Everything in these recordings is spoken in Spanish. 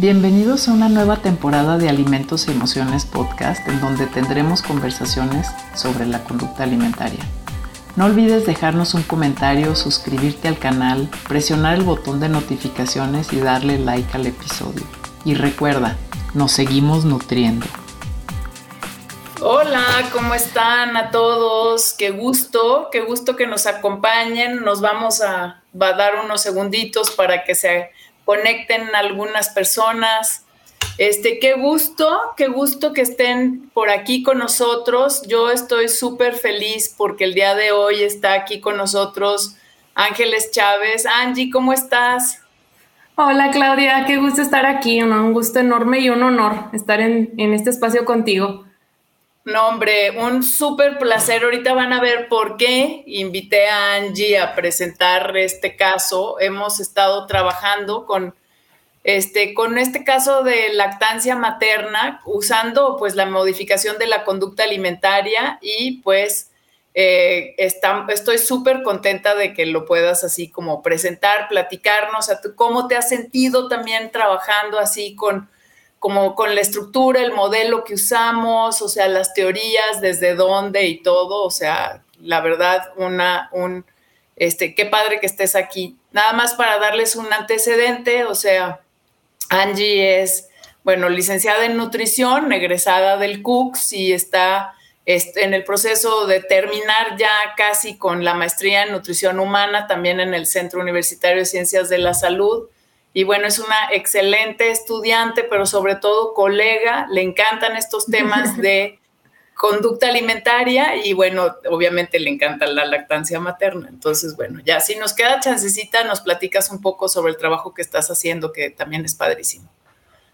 Bienvenidos a una nueva temporada de Alimentos y Emociones Podcast en donde tendremos conversaciones sobre la conducta alimentaria. No olvides dejarnos un comentario, suscribirte al canal, presionar el botón de notificaciones y darle like al episodio. Y recuerda, nos seguimos nutriendo. Hola, ¿cómo están a todos? Qué gusto, qué gusto que nos acompañen. Nos vamos a, a dar unos segunditos para que se conecten algunas personas. Este, qué gusto, qué gusto que estén por aquí con nosotros. Yo estoy súper feliz porque el día de hoy está aquí con nosotros Ángeles Chávez. Angie, ¿cómo estás? Hola Claudia, qué gusto estar aquí, un gusto enorme y un honor estar en, en este espacio contigo. No, hombre, un súper placer. Ahorita van a ver por qué invité a Angie a presentar este caso. Hemos estado trabajando con este, con este caso de lactancia materna, usando pues la modificación de la conducta alimentaria y pues eh, estoy súper contenta de que lo puedas así como presentar, platicarnos, a cómo te has sentido también trabajando así con como con la estructura, el modelo que usamos, o sea, las teorías, desde dónde y todo, o sea, la verdad, una, un, este, qué padre que estés aquí. Nada más para darles un antecedente, o sea, Angie es, bueno, licenciada en nutrición, egresada del CUCS y está en el proceso de terminar ya casi con la maestría en nutrición humana, también en el Centro Universitario de Ciencias de la Salud y bueno, es una excelente estudiante, pero sobre todo colega, le encantan estos temas de conducta alimentaria y bueno, obviamente le encanta la lactancia materna. Entonces, bueno, ya si nos queda chancecita, nos platicas un poco sobre el trabajo que estás haciendo, que también es padrísimo.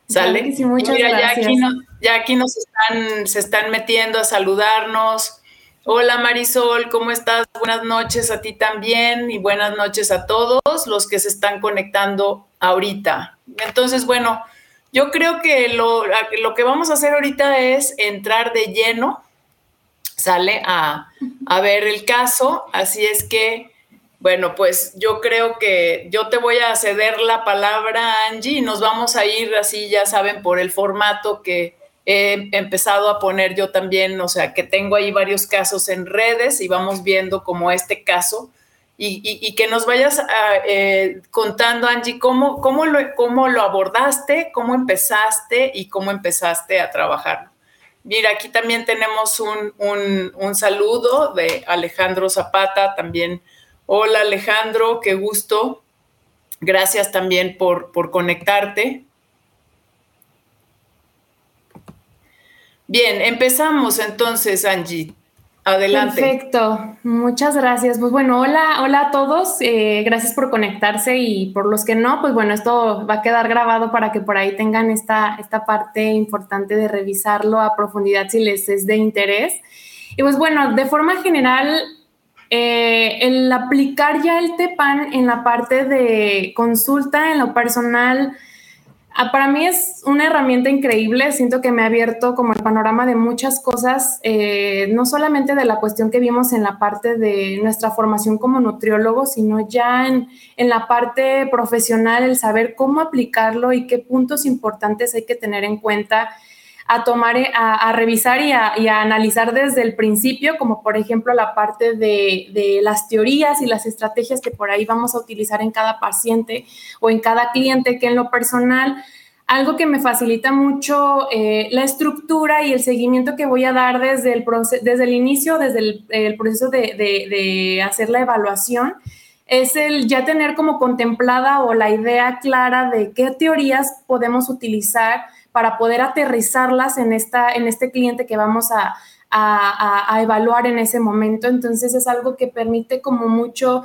¿Sale? Sí, muchas gracias. Ya aquí, ya aquí nos están, se están metiendo a saludarnos. Hola Marisol, ¿cómo estás? Buenas noches a ti también y buenas noches a todos los que se están conectando ahorita. Entonces, bueno, yo creo que lo, lo que vamos a hacer ahorita es entrar de lleno, sale a, a ver el caso, así es que, bueno, pues yo creo que yo te voy a ceder la palabra, Angie, y nos vamos a ir así, ya saben, por el formato que he empezado a poner yo también, o sea, que tengo ahí varios casos en redes y vamos viendo como este caso y, que nos vayas ah, eh, contando, Angie, cómo, cómo, lo, cómo lo abordaste, cómo empezaste y cómo empezaste a trabajar. Mira, aquí también tenemos un, un, saludo de Alejandro Zapata, también. Hola Alejandro, qué gusto. Gracias también por, por conectarte. Bien, empezamos entonces, Angie. Adelante. Perfecto, muchas gracias. Pues bueno, hola, hola a todos. Eh, gracias por conectarse y por los que no, pues bueno, esto va a quedar grabado para que por ahí tengan esta, esta parte importante de revisarlo a profundidad si les es de interés. Y pues bueno, de forma general, eh, el aplicar ya el TEPAN en la parte de consulta, en lo personal, para mí es una herramienta increíble, siento que me ha abierto como el panorama de muchas cosas, eh, no solamente de la cuestión que vimos en la parte de nuestra formación como nutriólogo, sino ya en, en la parte profesional, el saber cómo aplicarlo y qué puntos importantes hay que tener en cuenta a tomar, eh, a, revisar y a, analizar desde el principio, como por ejemplo la parte de, las teorías y las estrategias que por ahí vamos a utilizar en cada paciente o en cada cliente, que en lo personal, algo que me facilita mucho eh, la estructura y el seguimiento que voy a dar desde el, desde el inicio, desde el, proceso de hacer la evaluación, es el ya tener como contemplada o la idea clara de qué teorías podemos utilizar para poder aterrizarlas en, esta, en este cliente que vamos a, evaluar en ese momento. Entonces es algo que permite como mucho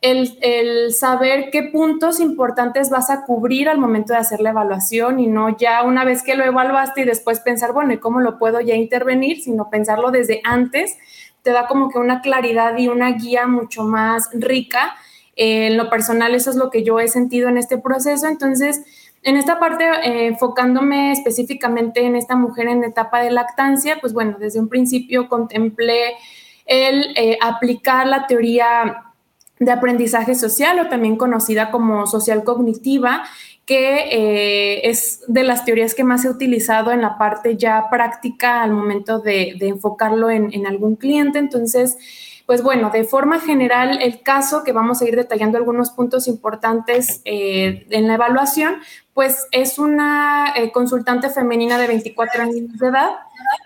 el, saber qué puntos importantes vas a cubrir al momento de hacer la evaluación y no ya una vez que lo evaluaste y después pensar, bueno, ¿y cómo lo puedo ya intervenir? Sino pensarlo desde antes, te da como que una claridad y una guía mucho más rica. en lo personal, eso es lo que yo he sentido en este proceso. Entonces, en esta parte, eh, enfocándome específicamente en esta mujer en etapa de lactancia, pues bueno, desde un principio contemplé el eh, aplicar la teoría de aprendizaje social o también conocida como social cognitiva, que eh, es de las teorías que más he utilizado en la parte ya práctica al momento de, enfocarlo en, en, algún cliente. Entonces, pues bueno, de forma general, el caso que vamos a ir detallando algunos puntos importantes eh, en la evaluación, pues es una eh, consultante femenina de 24 años de edad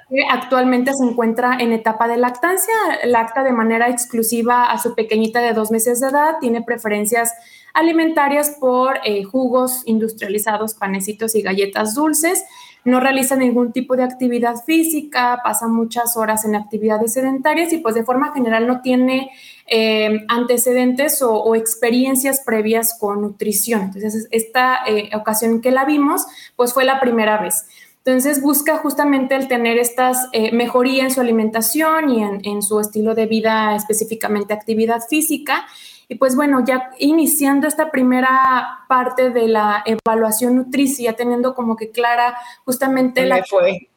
que actualmente se encuentra en etapa de lactancia, lacta de manera exclusiva a su pequeñita de dos meses de edad, tiene preferencias alimentarias por eh, jugos industrializados, panecitos y galletas dulces no realiza ningún tipo de actividad física, pasa muchas horas en actividades sedentarias y pues de forma general no tiene eh, antecedentes o, experiencias previas con nutrición. Entonces, esta eh, ocasión que la vimos, pues fue la primera vez. Entonces busca justamente el tener estas eh, mejoría en su alimentación y en, en, su estilo de vida, específicamente actividad física. Y pues bueno, ya iniciando esta primera parte de la evaluación nutricia, teniendo como que clara justamente la... fue.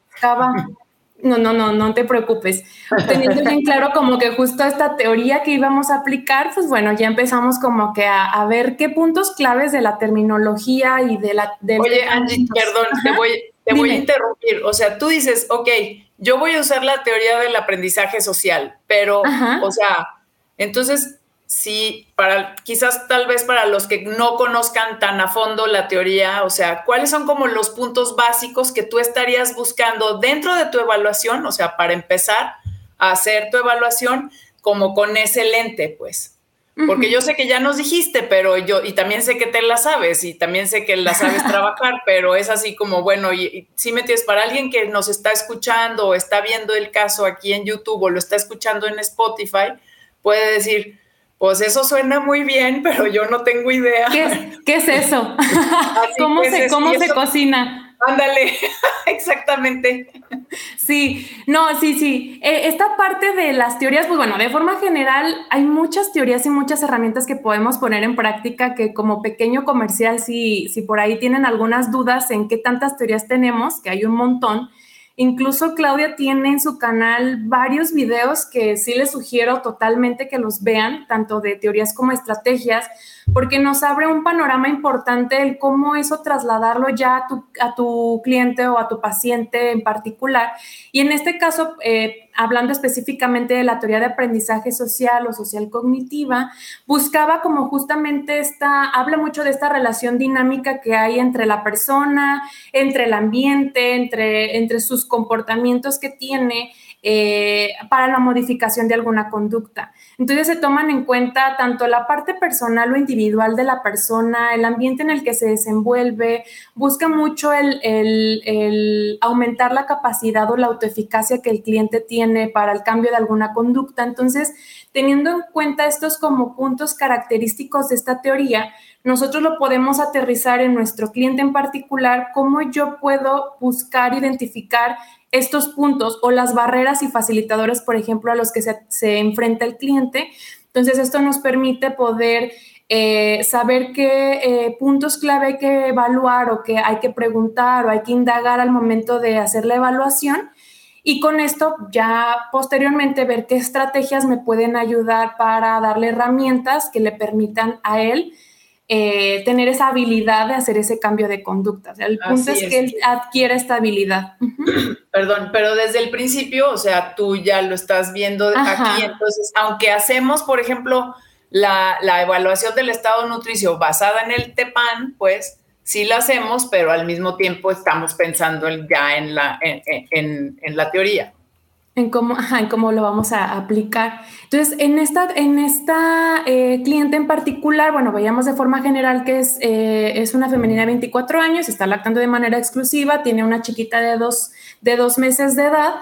No, no, no, no te preocupes. Teniendo bien claro como que justo esta teoría que íbamos a aplicar, pues bueno, ya empezamos como que a, ver qué puntos claves de la terminología y de la... Oye, Angie, perdón, te voy, te voy a interrumpir. O sea, tú dices, ok, yo voy a usar la teoría del aprendizaje social, pero, o sea, entonces sí, para quizás tal vez para los que no conozcan tan a fondo la teoría, o sea, ¿cuáles son como los puntos básicos que tú estarías buscando dentro de tu evaluación? O sea, para empezar a hacer tu evaluación como con ese lente, pues. Porque yo sé que ya nos dijiste, pero yo, y también sé que te la sabes, y también sé que la sabes trabajar, pero es así como, bueno, y, si me tienes para alguien que nos está escuchando o está viendo el caso aquí en YouTube o lo está escuchando en Spotify, puede decir, pues eso suena muy bien, pero yo no tengo idea. ¿Qué es, eso? ¿Cómo, se, cómo se cocina? Ándale, exactamente. Sí, no, sí, sí. E, esta parte de las teorías, pues bueno, de forma general hay muchas teorías y muchas herramientas que podemos poner en práctica que como pequeño comercial, si, si por ahí tienen algunas dudas en qué tantas teorías tenemos, que hay un montón, Incluso Claudia tiene en su canal varios videos que sí les sugiero totalmente que los vean, tanto de teorías como estrategias, porque nos abre un panorama importante el cómo eso trasladarlo ya a tu, a tu cliente o a tu paciente en particular. Y en este caso, eh, hablando específicamente de la teoría de aprendizaje social o social cognitiva, buscaba como justamente esta, habla mucho de esta relación dinámica que hay entre la persona, entre el ambiente, entre, entre sus comportamientos que tiene eh, para la modificación de alguna conducta. Entonces se toman en cuenta tanto la parte personal o individual de la persona, el ambiente en el que se desenvuelve, busca mucho el, el aumentar la capacidad o la autoeficacia que el cliente tiene para el cambio de alguna conducta. Entonces, teniendo en cuenta estos como puntos característicos de esta teoría, nosotros lo podemos aterrizar en nuestro cliente en particular, cómo yo puedo buscar, identificar estos puntos o las barreras y facilitadores, por ejemplo, a los que se, enfrenta el cliente. Entonces, esto nos permite poder eh, saber qué eh, puntos clave hay que evaluar o que hay que preguntar o hay que indagar al momento de hacer la evaluación. Y con esto ya posteriormente ver qué estrategias me pueden ayudar para darle herramientas que le permitan a él eh, tener esa habilidad de hacer ese cambio de conducta. el punto es, que él adquiere esta habilidad. Perdón, pero desde el principio, o sea, tú ya lo estás viendo aquí, entonces, aunque hacemos, por ejemplo, la, evaluación del estado nutricio basada en el TEPAN, pues sí la hacemos, pero al mismo tiempo estamos pensando ya en la, en la teoría en cómo, en cómo lo vamos a aplicar. Entonces, en esta, en esta eh, cliente en particular, bueno, veíamos de forma general que es, eh, es una femenina de 24 años, está lactando de manera exclusiva, tiene una chiquita de dos, de dos meses de edad,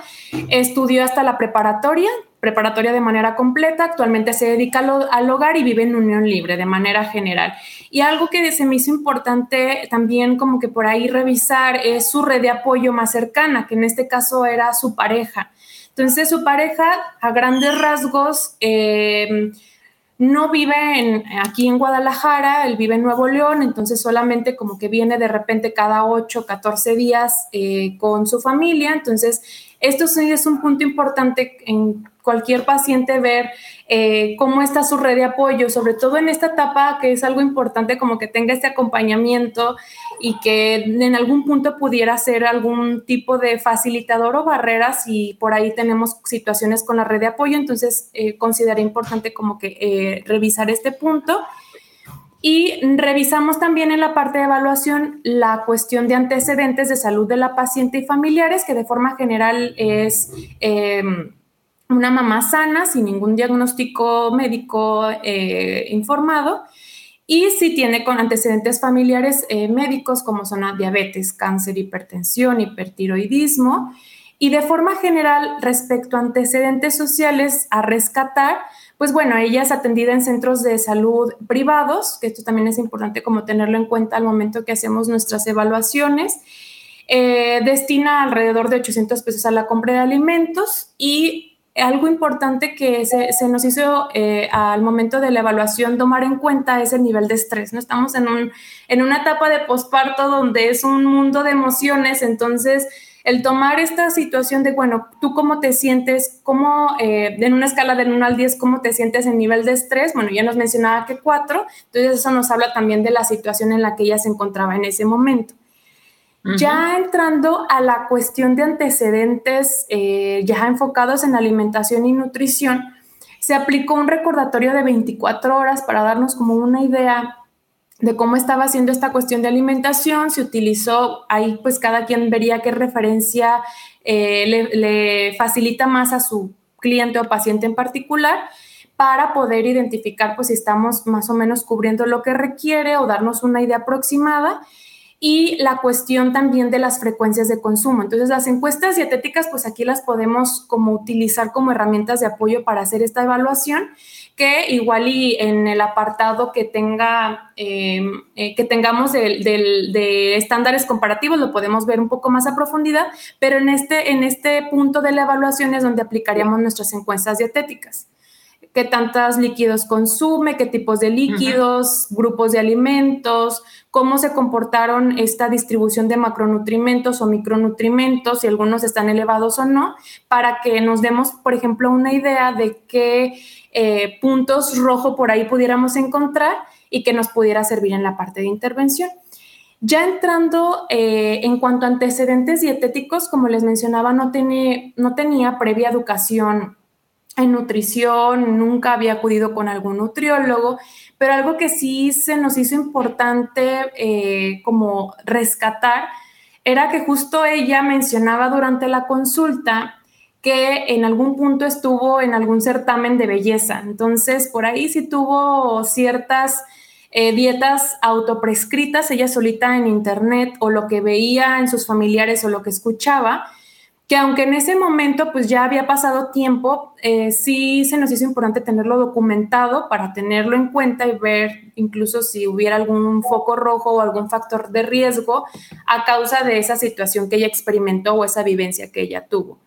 estudió hasta la preparatoria, preparatoria de manera completa, actualmente se dedica al, hogar y vive en unión libre de manera general. Y algo que se me hizo importante también como que por ahí revisar es su red de apoyo más cercana, que en este caso era su pareja. Entonces su pareja, a grandes rasgos, eh, no vive aquí en Guadalajara, él vive en Nuevo León, entonces solamente como que viene de repente cada 8, 14 días eh, con su familia. Entonces, esto sí es un punto importante en cualquier paciente ver eh, cómo está su red de apoyo, sobre todo en esta etapa que es algo importante como que tenga este acompañamiento y que en algún punto pudiera ser algún tipo de facilitador o barreras y por ahí tenemos situaciones con la red de apoyo, entonces eh, considero importante como que eh, revisar este punto. Y revisamos también en la parte de evaluación la cuestión de antecedentes de salud de la paciente y familiares, que de forma general es em, una mamá sana, sin ningún diagnóstico médico eh, informado, y si tiene con antecedentes familiares eh, médicos como son diabetes, cáncer, hipertensión, hipertiroidismo, y de forma general respecto a antecedentes sociales a rescatar, pues bueno, ella es atendida en centros de salud privados, que esto también es importante como tenerlo en cuenta al momento que hacemos nuestras evaluaciones. Eh, destina alrededor de 800 pesos a la compra de alimentos y algo importante que se, nos hizo eh, al momento de la evaluación tomar en cuenta es el nivel de estrés. ¿no? Estamos en, un, en una etapa de posparto donde es un mundo de emociones, entonces el tomar esta situación de, bueno, tú cómo te sientes, cómo, eh, en una escala del 1 al 10, cómo te sientes en nivel de estrés, bueno, ya nos mencionaba que 4, entonces eso nos habla también de la situación en la que ella se encontraba en ese momento. Ya entrando a la cuestión de antecedentes eh, ya enfocados en alimentación y nutrición, se aplicó un recordatorio de 24 horas para darnos como una idea de cómo estaba haciendo esta cuestión de alimentación, se utilizó, ahí pues cada quien vería qué referencia eh, le, facilita más a su cliente o paciente en particular para poder identificar pues si estamos más o menos cubriendo lo que requiere o darnos una idea aproximada y la cuestión también de las frecuencias de consumo. Entonces, las encuestas dietéticas, pues aquí las podemos como utilizar como herramientas de apoyo para hacer esta evaluación, que igual y en el apartado que tenga, em, eh, que tengamos de, estándares comparativos, lo podemos ver un poco más a profundidad, pero en este, en este punto de la evaluación es donde aplicaríamos nuestras encuestas dietéticas qué tantos líquidos consume, qué tipos de líquidos, grupos de alimentos, cómo se comportaron esta distribución de macronutrimentos o micronutrimentos, si algunos están elevados o no, para que nos demos, por ejemplo, una idea de qué eh, puntos rojo por ahí pudiéramos encontrar y que nos pudiera servir en la parte de intervención. Ya entrando eh, en cuanto a antecedentes dietéticos, como les mencionaba, no, no tenía previa educación en nutrición, nunca había acudido con algún nutriólogo, pero algo que sí se nos hizo importante eh, como rescatar era que justo ella mencionaba durante la consulta que en algún punto estuvo en algún certamen de belleza. Entonces, por ahí sí tuvo ciertas eh, dietas autoprescritas, ella solita en internet o lo que veía en sus familiares o lo que escuchaba, que aunque en ese momento pues ya había pasado tiempo, eh, sí se nos hizo importante tenerlo documentado para tenerlo en cuenta y ver incluso si hubiera algún foco rojo o algún factor de riesgo a causa de esa situación que ella experimentó o esa vivencia que ella tuvo.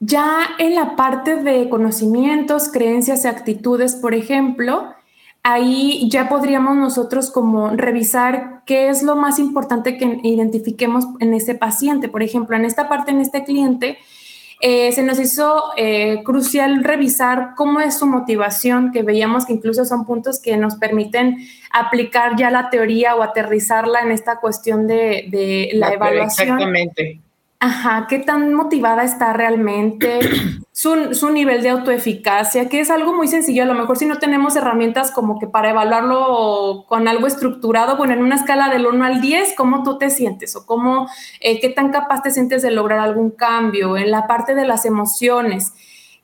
Ya en la parte de conocimientos, creencias y actitudes, por ejemplo, ahí ya podríamos nosotros como revisar qué es lo más importante que identifiquemos en ese paciente. Por ejemplo, en esta parte, en este cliente, eh, se nos hizo eh, crucial revisar cómo es su motivación, que veíamos que incluso son puntos que nos permiten aplicar ya la teoría o aterrizarla en esta cuestión de, la, evaluación. Exactamente. Ajá, qué tan motivada está realmente, su, su, nivel de autoeficacia, que es algo muy sencillo. A lo mejor si no tenemos herramientas como que para evaluarlo con algo estructurado, bueno, en una escala del 1 al 10, ¿cómo tú te sientes? O cómo, eh, qué tan capaz te sientes de lograr algún cambio en la parte de las emociones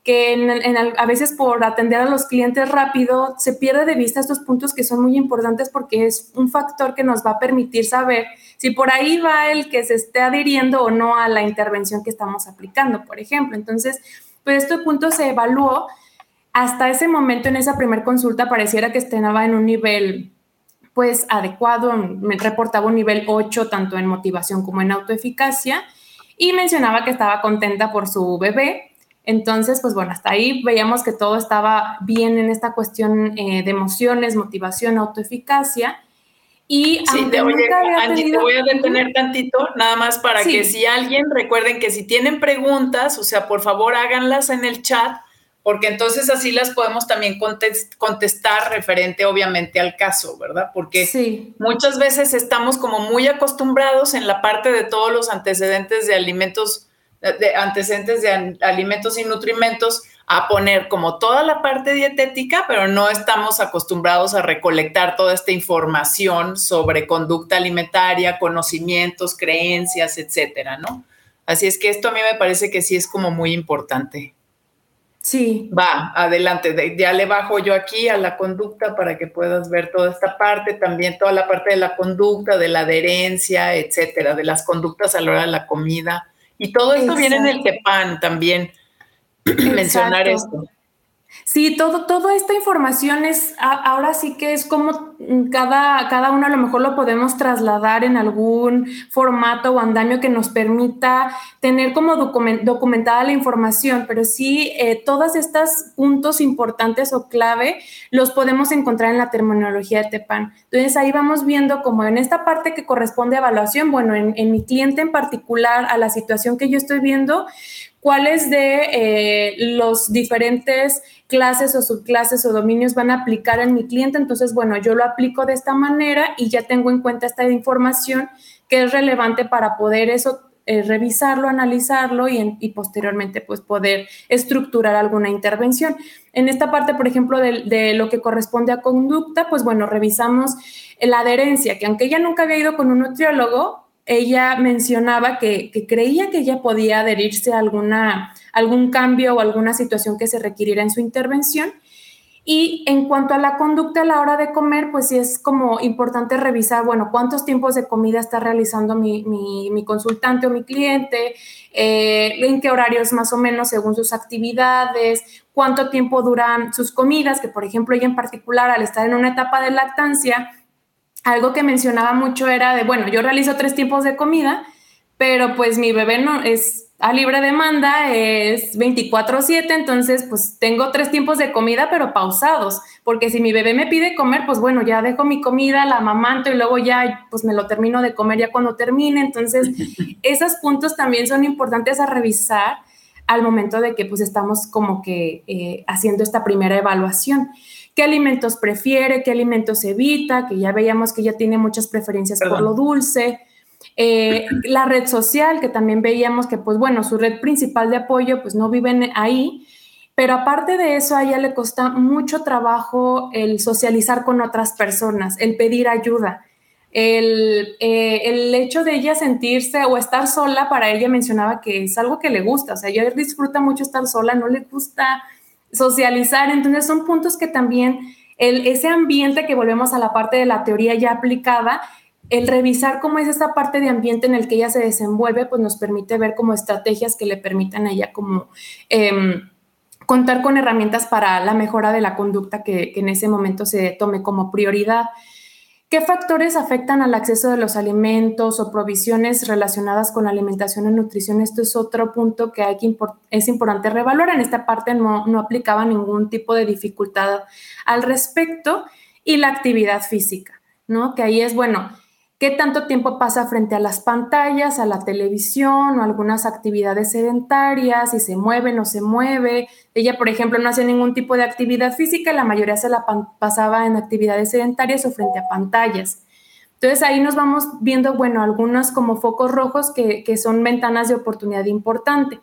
que a veces por atender a los clientes rápido se pierde de vista estos puntos que son muy importantes porque es un factor que nos va a permitir saber si por ahí va el que se esté adhiriendo o no a la intervención que estamos aplicando, por ejemplo. Entonces, pues este punto se evaluó. Hasta ese momento, en esa primera consulta, pareciera que estaba en un nivel pues adecuado, me reportaba un nivel 8 tanto en motivación como en autoeficacia y mencionaba que estaba contenta por su bebé, entonces, pues bueno, hasta ahí veíamos que todo estaba bien en esta cuestión eh, de emociones, motivación, autoeficacia. Y sí, te voy a detener tantito, nada más para que si alguien, recuerden que si tienen preguntas, o sea, por favor háganlas en el chat, porque entonces así las podemos también contestar referente obviamente al caso, ¿verdad? Porque muchas veces estamos como muy acostumbrados en la parte de todos los antecedentes de alimentos, de antecedentes de alimentos y nutrimentos, a poner como toda la parte dietética, pero no estamos acostumbrados a recolectar toda esta información sobre conducta alimentaria, conocimientos, creencias, etcétera, ¿no? Así es que esto a mí me parece que sí es como muy importante. Sí. Va, adelante. Ya le bajo yo aquí a la conducta para que puedas ver toda esta parte, también toda la parte de la conducta, de la adherencia, etcétera, de las conductas a la hora de la comida. Y todo esto viene en el TEPAN también mencionar esto. Sí, todo, toda esta información es, ahora sí que es como cada, cada uno a lo mejor lo podemos trasladar en algún formato o andamio que nos permita tener como documentada la información, pero sí, eh, todos estos puntos importantes o clave los podemos encontrar en la terminología de TEPAN. Entonces ahí vamos viendo como en esta parte que corresponde a evaluación, bueno, en, en mi cliente en particular, a la situación que yo estoy viendo, cuáles de eh, los diferentes clases o subclases o dominios van a aplicar en mi cliente. Entonces, bueno, yo lo aplico de esta manera y ya tengo en cuenta esta información que es relevante para poder eso eh, revisarlo, analizarlo y, posteriormente pues poder estructurar alguna intervención. En esta parte, por ejemplo, de, de, lo que corresponde a conducta, pues bueno, revisamos la adherencia, que aunque ella nunca había ido con un nutriólogo, ella mencionaba que, creía que ella podía adherirse a alguna, algún cambio o alguna situación que se requiriera en su intervención. Y en cuanto a la conducta a la hora de comer, pues sí es como importante revisar, bueno, cuántos tiempos de comida está realizando mi, consultante o mi cliente, eh, en qué horarios más o menos según sus actividades, cuánto tiempo duran sus comidas, que por ejemplo ella en particular al estar en una etapa de lactancia, algo que mencionaba mucho era de, bueno, yo realizo tres tiempos de comida, pero pues mi bebé no es a libre demanda, es 24/7, entonces pues tengo tres tiempos de comida, pero pausados, porque si mi bebé me pide comer, pues bueno, ya dejo mi comida, la amamanto y luego ya pues me lo termino de comer ya cuando termine, entonces esos puntos también son importantes a revisar al momento de que pues estamos como que eh, haciendo esta primera evaluación qué alimentos prefiere, qué alimentos evita, que ya veíamos que ya tiene muchas preferencias por lo dulce. Eh, la red social, que también veíamos que, pues bueno, su red principal de apoyo, pues no viven ahí, pero aparte de eso, a ella le cuesta mucho trabajo el socializar con otras personas, el pedir ayuda. El, eh, el, hecho de ella sentirse o estar sola, para ella mencionaba que es algo que le gusta, o sea, ella disfruta mucho estar sola, no le gusta socializar. Entonces son puntos que también el, ese ambiente que volvemos a la parte de la teoría ya aplicada, el revisar cómo es esta parte de ambiente en el que ella se desenvuelve, pues nos permite ver como estrategias que le permitan a ella como em, contar con herramientas para la mejora de la conducta que, que en ese momento se tome como prioridad. ¿Qué factores afectan al acceso de los alimentos o provisiones relacionadas con la alimentación y nutrición? Esto es otro punto que, hay que es importante revaluar. En esta parte no, no aplicaba ningún tipo de dificultad al respecto. Y la actividad física, ¿no? Que ahí es, bueno, qué tanto tiempo pasa frente a las pantallas, a la televisión o algunas actividades sedentarias, si se mueve, no se mueve. Ella, por ejemplo, no hacía ningún tipo de actividad física, la mayoría se la pasaba en actividades sedentarias o frente a pantallas. Entonces ahí nos vamos viendo, bueno, algunos como focos rojos que, que son ventanas de oportunidad importante.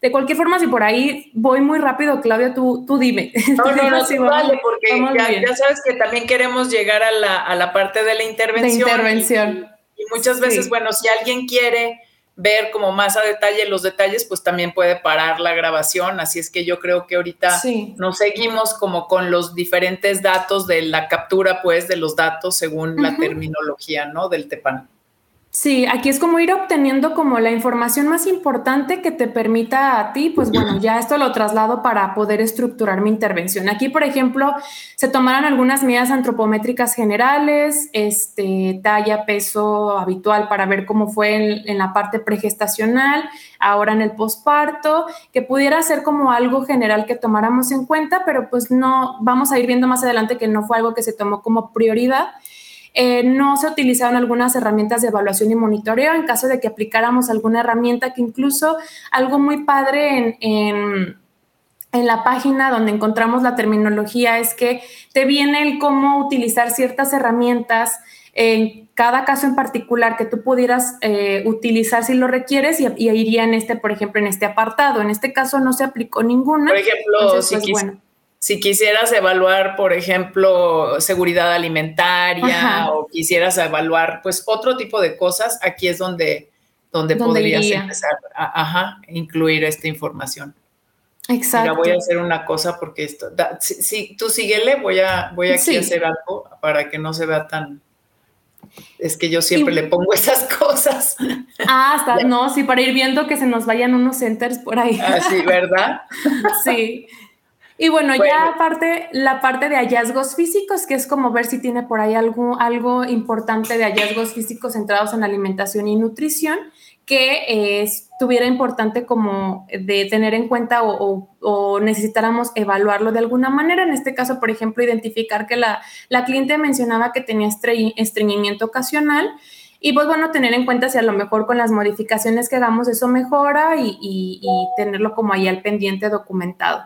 De cualquier forma, si por ahí voy muy rápido, Claudia, tú, tú dime. No, no, no, sí, vale, porque ya, sabes que también queremos llegar a la, a la parte de la intervención. De intervención. Y, muchas veces, bueno, si alguien quiere ver como más a detalle los detalles, pues también puede parar la grabación. Así es que yo creo que ahorita nos seguimos como con los diferentes datos de la captura, pues, de los datos según la terminología, ¿no? Del TEPAN. Sí, aquí es como ir obteniendo como la información más importante que te permita a ti, pues bueno, ya esto lo traslado para poder estructurar mi intervención. Aquí, por ejemplo, se tomaron algunas medidas antropométricas generales, este, talla, peso habitual para ver cómo fue en, en la parte pregestacional, ahora en el posparto, que pudiera ser como algo general que tomáramos en cuenta, pero pues no, vamos a ir viendo más adelante que no fue algo que se tomó como prioridad. Eh, no se utilizaron algunas herramientas de evaluación y monitoreo en caso de que aplicáramos alguna herramienta que incluso algo muy padre en, en la página donde encontramos la terminología es que te viene el cómo utilizar ciertas herramientas en cada caso en particular que tú pudieras eh, utilizar si lo requieres y, iría en este, por ejemplo, en este apartado. En este caso no se aplicó ninguna. Por ejemplo, si, pues, si, quisieras evaluar, por ejemplo, seguridad alimentaria o quisieras evaluar, pues, otro tipo de cosas, aquí es donde, donde, podrías empezar a incluir esta información. Exacto. Mira, voy a hacer una cosa porque esto, si, tú síguele, voy a, voy aquí a hacer algo para que no se vea tan, es que yo siempre le pongo esas cosas. Ah, hasta, no, sí, para ir viendo que se nos vayan unos centers por ahí. Ah, sí, ¿verdad? sí. Y bueno, ya aparte, la parte de hallazgos físicos, que es como ver si tiene por ahí algo, algo importante de hallazgos físicos centrados en alimentación y nutrición, que estuviera importante como de tener en cuenta o, necesitáramos evaluarlo de alguna manera. En este caso, por ejemplo, identificar que la, cliente mencionaba que tenía estreñimiento ocasional. Y pues bueno, tener en cuenta si a lo mejor con las modificaciones que hagamos eso mejora y, y tenerlo como ahí al pendiente documentado.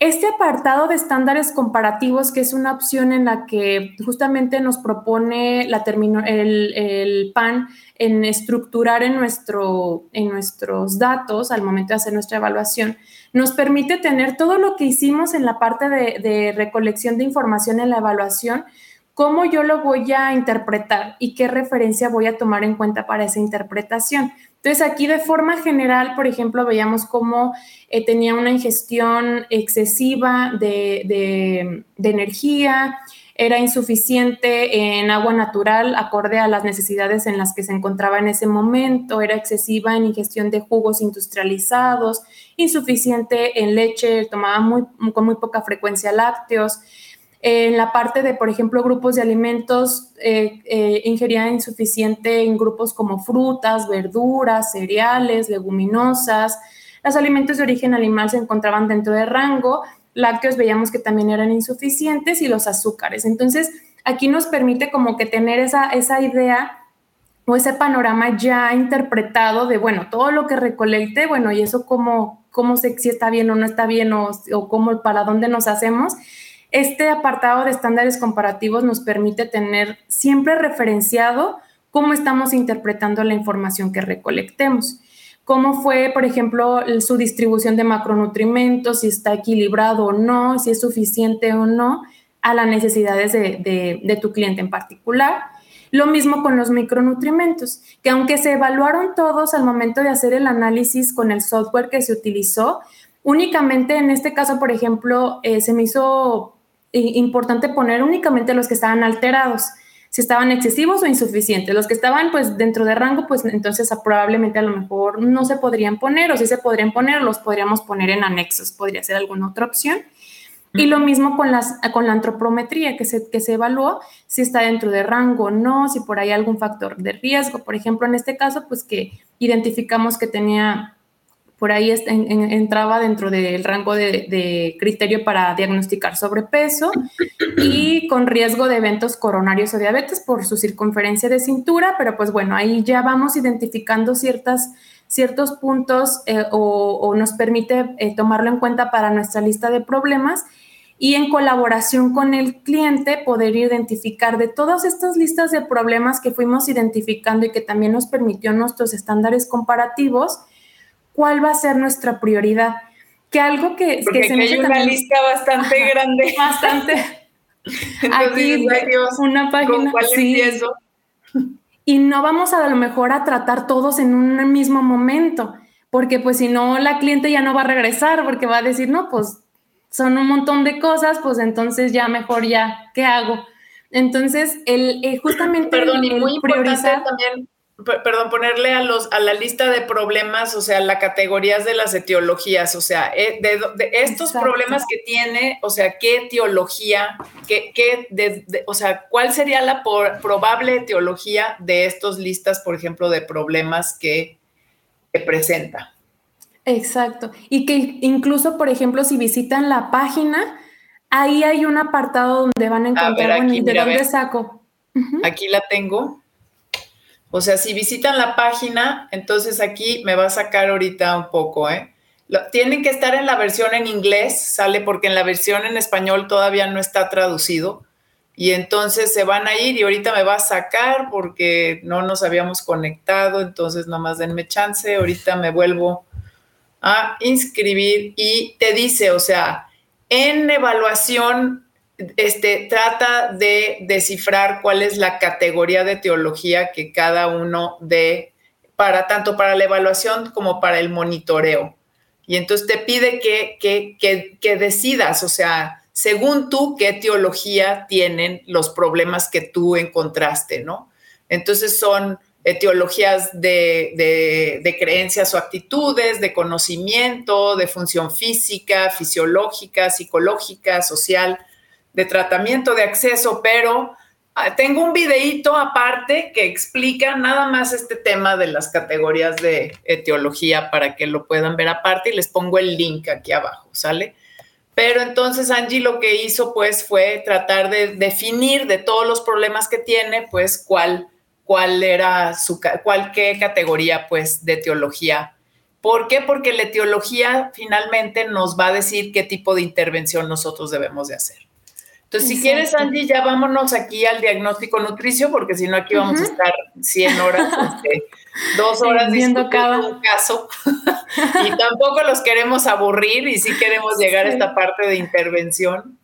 Este apartado de estándares comparativos, que es una opción en la que justamente nos propone la el, el, PAN en estructurar en, nuestro, en nuestros datos al momento de hacer nuestra evaluación, nos permite tener todo lo que hicimos en la parte de, de recolección de información en la evaluación, cómo yo lo voy a interpretar y qué referencia voy a tomar en cuenta para esa interpretación. Entonces, aquí de forma general, por ejemplo, veíamos cómo eh, tenía una ingestión excesiva de, energía, era insuficiente en agua natural acorde a las necesidades en las que se encontraba en ese momento, era excesiva en ingestión de jugos industrializados, insuficiente en leche, tomaba muy, con muy poca frecuencia lácteos, en la parte de, por ejemplo, grupos de alimentos, eh, eh, ingería insuficiente en grupos como frutas, verduras, cereales, leguminosas. Los alimentos de origen animal se encontraban dentro de rango. Lácteos veíamos que también eran insuficientes y los azúcares. Entonces, aquí nos permite como que tener esa, esa idea o ese panorama ya interpretado de, bueno, todo lo que recolecte, bueno, y eso cómo, cómo sé si está bien o no está bien o, o cómo, para dónde nos hacemos. Este apartado de estándares comparativos nos permite tener siempre referenciado cómo estamos interpretando la información que recolectemos. Cómo fue, por ejemplo, su distribución de macronutrientes, si está equilibrado o no, si es suficiente o no a las necesidades de, tu cliente en particular. Lo mismo con los micronutrientes, que aunque se evaluaron todos al momento de hacer el análisis con el software que se utilizó, únicamente en este caso, por ejemplo, eh, se me hizo importante poner únicamente los que estaban alterados, si estaban excesivos o insuficientes. Los que estaban pues dentro de rango, pues entonces probablemente a lo mejor no se podrían poner o si se podrían poner, los podríamos poner en anexos, podría ser alguna otra opción. Y lo mismo con, las, con la antropometría que se, que se evaluó, si está dentro de rango o no, si por ahí hay algún factor de riesgo. Por ejemplo, en este caso, pues que identificamos que tenía por ahí entraba dentro del rango de, criterio para diagnosticar sobrepeso y con riesgo de eventos coronarios o diabetes por su circunferencia de cintura, pero pues bueno, ahí ya vamos identificando ciertas, ciertos puntos eh, o, nos permite eh, tomarlo en cuenta para nuestra lista de problemas y en colaboración con el cliente poder identificar de todas estas listas de problemas que fuimos identificando y que también nos permitió nuestros estándares comparativos, cuál va a ser nuestra prioridad. Que algo que, Porque se hay una lista bastante grande. Bastante. aquí una página. sí. Y no vamos a, a lo mejor a tratar todos en un mismo momento, porque pues si no, la cliente ya no va a regresar, porque va a decir, no, pues son un montón de cosas, pues entonces ya mejor ya, ¿qué hago? Entonces, el, eh, justamente... Perdón, y muy importante también perdón, ponerle a los a la lista de problemas, o sea, las categorías de las etiologías, o sea, eh, de, estos problemas que tiene, o sea, qué etiología, qué, qué o sea, cuál sería la probable etiología de estas listas, por ejemplo, de problemas que, presenta. Exacto. Y que incluso, por ejemplo, si visitan la página, ahí hay un apartado donde van a encontrar, ¿de dónde saco? Aquí la tengo. O sea, si visitan la página, entonces aquí me va a sacar ahorita un poco, ¿eh? tienen que estar en la versión en inglés, sale porque en la versión en español todavía no está traducido. Y entonces se van a ir y ahorita me va a sacar porque no nos habíamos conectado, entonces nomás denme chance, ahorita me vuelvo a inscribir y te dice, o sea, en evaluación, este, trata de descifrar cuál es la categoría de teología que cada uno de, para tanto para la evaluación como para el monitoreo. Y entonces te pide que, que, que, decidas, o sea, según tú, qué teología tienen los problemas que tú encontraste, ¿no? Entonces son teologías de, de, creencias o actitudes, de conocimiento, de función física, fisiológica, psicológica, social, de tratamiento, de acceso, pero ah, tengo un videíto aparte que explica nada más este tema de las categorías de etiología para que lo puedan ver aparte y les pongo el link aquí abajo, ¿sale? Pero entonces Angie lo que hizo pues fue tratar de definir de todos los problemas que tiene, pues cuál cuál era su, cuál qué categoría pues de teología. ¿Por qué? Porque la teología finalmente nos va a decir qué tipo de intervención nosotros debemos de hacer. Entonces, si quieres, Angie, ya vámonos aquí al diagnóstico nutricio, porque si no aquí vamos a estar 100 horas, este, dos horas viendo cada caso. y tampoco los queremos aburrir y sí queremos llegar a esta parte de intervención.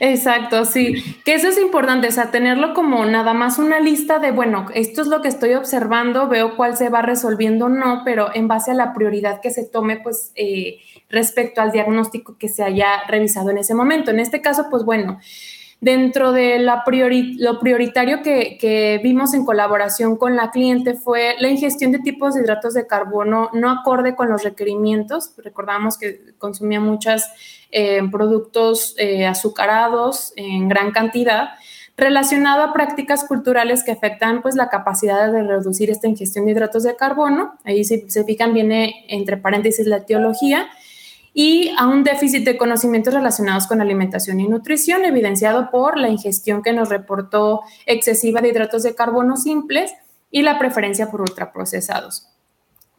Exacto, sí, que eso es importante, o sea, tenerlo como nada más una lista de, bueno, esto es lo que estoy observando, veo cuál se va resolviendo o no, pero en base a la prioridad que se tome, pues, eh, respecto al diagnóstico que se haya revisado en ese momento. En este caso, pues, bueno, Dentro de la lo prioritario que, vimos en colaboración con la cliente fue la ingestión de tipos de hidratos de carbono no acorde con los requerimientos. Recordamos que consumía muchos eh, productos eh, azucarados en gran cantidad relacionado a prácticas culturales que afectan pues la capacidad de reducir esta ingestión de hidratos de carbono. Ahí si se fijan viene entre paréntesis la etiología y a un déficit de conocimientos relacionados con alimentación y nutrición, evidenciado por la ingestión que nos reportó excesiva de hidratos de carbono simples y la preferencia por ultraprocesados.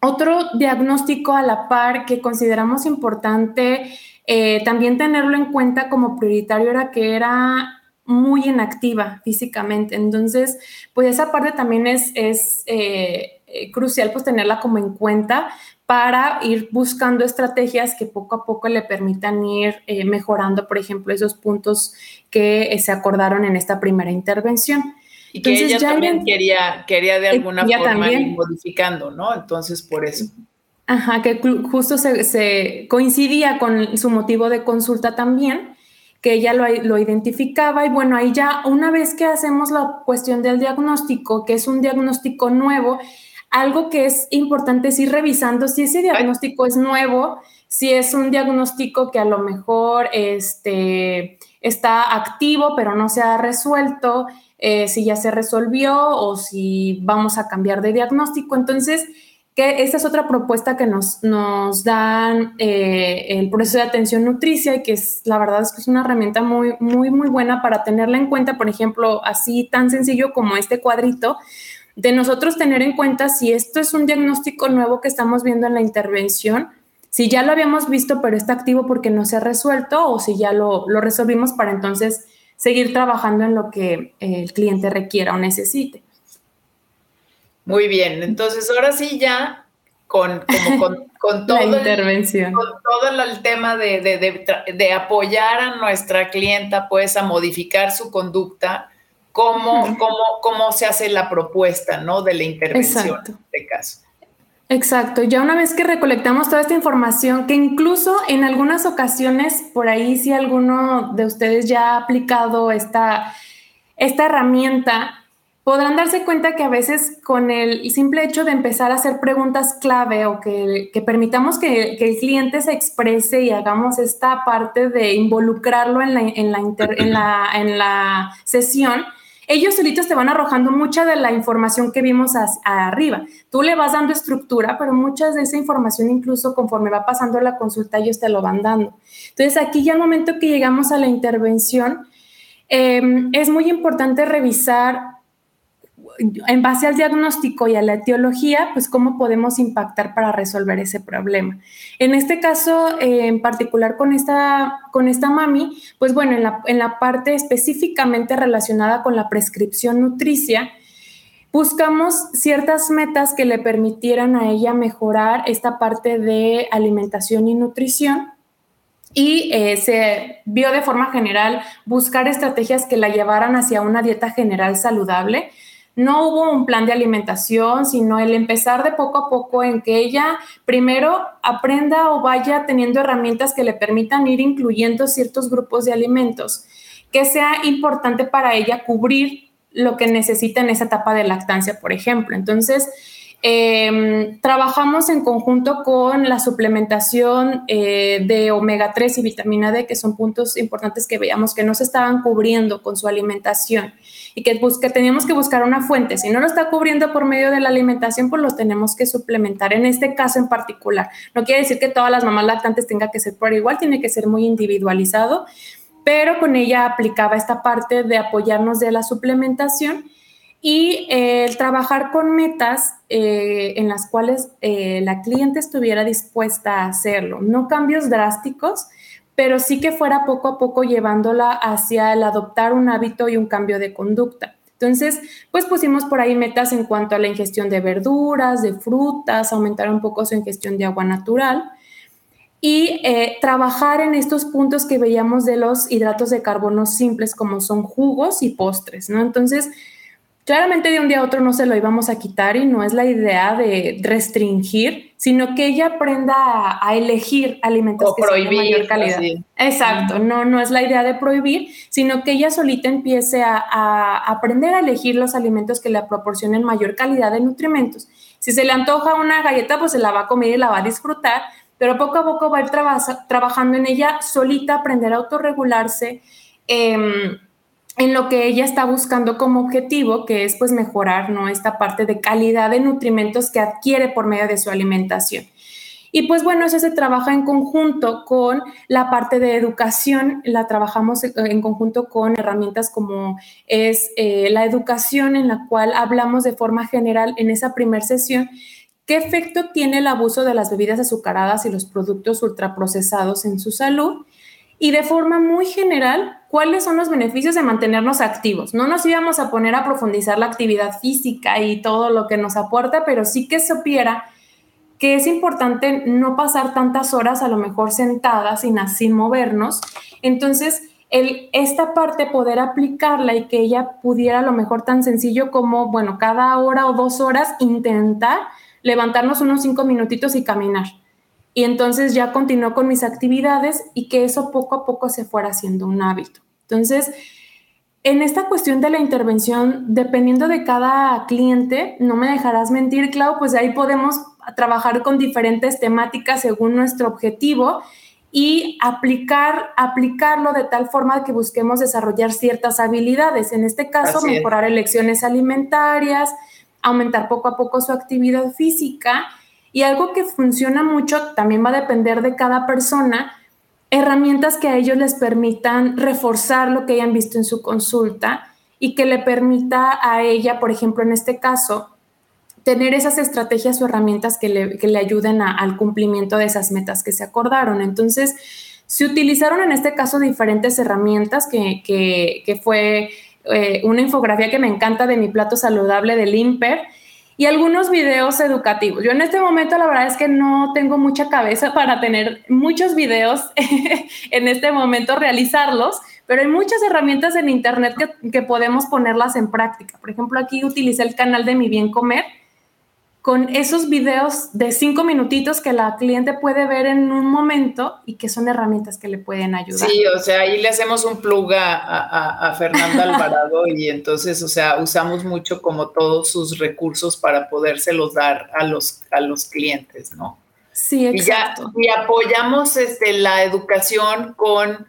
Otro diagnóstico a la par que consideramos importante eh, también tenerlo en cuenta como prioritario era que era muy inactiva físicamente. Entonces, pues esa parte también es, es eh, eh, crucial pues tenerla como en cuenta para ir buscando estrategias que poco a poco le permitan ir eh, mejorando, por ejemplo, esos puntos que eh, se acordaron en esta primera intervención. Y que ella también quería, quería de alguna forma ir modificando, ¿no? Entonces, por eso. Ajá, que justo se, coincidía con su motivo de consulta también, que ella lo, lo, identificaba y bueno, ahí ya una vez que hacemos la cuestión del diagnóstico, que es un diagnóstico nuevo, algo que es importante es ir revisando si ese diagnóstico es nuevo, si es un diagnóstico que a lo mejor este, está activo pero no se ha resuelto, eh, si ya se resolvió o si vamos a cambiar de diagnóstico. Entonces, que esta es otra propuesta que nos, nos dan eh, el proceso de atención nutricia y que es, la verdad es que es una herramienta muy, muy, muy buena para tenerla en cuenta, por ejemplo, así tan sencillo como este cuadrito, de nosotros tener en cuenta si esto es un diagnóstico nuevo que estamos viendo en la intervención, si ya lo habíamos visto pero está activo porque no se ha resuelto o si ya lo, resolvimos para entonces seguir trabajando en lo que el cliente requiera o necesite. Muy bien, entonces ahora sí ya con, con, todo, la intervención. El, con todo el tema de, de, de, apoyar a nuestra clienta pues a modificar su conducta, cómo, cómo, cómo se hace la propuesta, ¿no? De la intervención en este caso. Exacto, ya una vez que recolectamos toda esta información, que incluso en algunas ocasiones, por ahí si alguno de ustedes ya ha aplicado esta, esta herramienta, podrán darse cuenta que a veces con el simple hecho de empezar a hacer preguntas clave o que, permitamos que, el cliente se exprese y hagamos esta parte de involucrarlo en la, en la, en la, en la sesión, ellos solitos te van arrojando mucha de la información que vimos arriba. Tú le vas dando estructura, pero mucha de esa información incluso conforme va pasando la consulta ellos te lo van dando. Entonces aquí ya al momento que llegamos a la intervención, em, es muy importante revisar en base al diagnóstico y a la etiología, pues cómo podemos impactar para resolver ese problema. En este caso, eh, en particular con esta, con esta mami, pues bueno, en la, en la parte específicamente relacionada con la prescripción nutricia, buscamos ciertas metas que le permitieran a ella mejorar esta parte de alimentación y nutrición y eh, se vio de forma general buscar estrategias que la llevaran hacia una dieta general saludable. No hubo un plan de alimentación, sino el empezar de poco a poco en que ella primero aprenda o vaya teniendo herramientas que le permitan ir incluyendo ciertos grupos de alimentos, que sea importante para ella cubrir lo que necesita en esa etapa de lactancia, por ejemplo. Entonces, Em, trabajamos en conjunto con la suplementación eh, de omega 3 y vitamina D, que son puntos importantes que veíamos que no se estaban cubriendo con su alimentación y que, teníamos que buscar una fuente. Si no lo está cubriendo por medio de la alimentación, pues lo tenemos que suplementar. En este caso en particular, no quiere decir que todas las mamás lactantes tengan que ser por igual, tiene que ser muy individualizado, pero con ella aplicaba esta parte de apoyarnos de la suplementación y eh, el trabajar con metas eh, en las cuales eh, la cliente estuviera dispuesta a hacerlo. No cambios drásticos, pero sí que fuera poco a poco llevándola hacia el adoptar un hábito y un cambio de conducta. Entonces, pues pusimos por ahí metas en cuanto a la ingestión de verduras, de frutas, aumentar un poco su ingestión de agua natural y trabajar en estos puntos que veíamos de los hidratos de carbono simples como son jugos y postres, ¿no? Entonces, Claramente de un día a otro no se lo íbamos a quitar y no es la idea de restringir, sino que ella aprenda a, elegir alimentos que sean de mayor calidad. Exacto, no, no es la idea de prohibir, sino que ella solita empiece a, a, aprender a elegir los alimentos que le proporcionen mayor calidad de nutrimentos. Si se le antoja una galleta, pues se la va a comer y la va a disfrutar, pero poco a poco va a ir trabajando en ella solita, aprender a autorregularse. Eh, en lo que ella está buscando como objetivo, que es pues mejorar ¿no? esta parte de calidad de nutrimentos que adquiere por medio de su alimentación. Y pues bueno, eso se trabaja en conjunto con la parte de educación, la trabajamos en conjunto con herramientas como es eh, la educación en la cual hablamos de forma general en esa primera sesión qué efecto tiene el abuso de las bebidas azucaradas y los productos ultraprocesados en su salud y de forma muy general, ¿cuáles son los beneficios de mantenernos activos? No nos íbamos a poner a profundizar la actividad física y todo lo que nos aporta, pero sí que supiera que es importante no pasar tantas horas a lo mejor sentadas sin así movernos. Entonces, esta parte poder aplicarla y que ella pudiera a lo mejor tan sencillo como, bueno, cada hora o dos horas intentar levantarnos unos cinco minutitos y caminar y entonces ya continuó con mis actividades y que eso poco a poco se fuera haciendo un hábito. Entonces, en esta cuestión de la intervención, dependiendo de cada cliente, no me dejarás mentir, Clau, pues ahí podemos trabajar con diferentes temáticas según nuestro objetivo y aplicar, aplicarlo de tal forma que busquemos desarrollar ciertas habilidades. En este caso, mejorar elecciones alimentarias, aumentar poco a poco su actividad física y algo que funciona mucho también va a depender de cada persona, herramientas que a ellos les permitan reforzar lo que hayan visto en su consulta y que le permita a ella, por ejemplo, en este caso, tener esas estrategias o herramientas que le, ayuden al cumplimiento de esas metas que se acordaron. Entonces, se utilizaron en este caso diferentes herramientas que, fue eh, una infografía que me encanta de mi plato saludable del IMPER, y algunos videos educativos. Yo en este momento la verdad es que no tengo mucha cabeza para tener muchos videos en este momento, realizarlos, pero hay muchas herramientas en Internet que, podemos ponerlas en práctica. Por ejemplo, aquí utilicé el canal de Mi Bien Comer con esos videos de cinco minutitos que la cliente puede ver en un momento y que son herramientas que le pueden ayudar. Sí, o sea, ahí le hacemos un plug a, a, Fernanda Alvarado y entonces, o sea, usamos mucho como todos sus recursos para podérselos dar a los, a los clientes, ¿no? Sí, exacto. Y, apoyamos este, la educación con,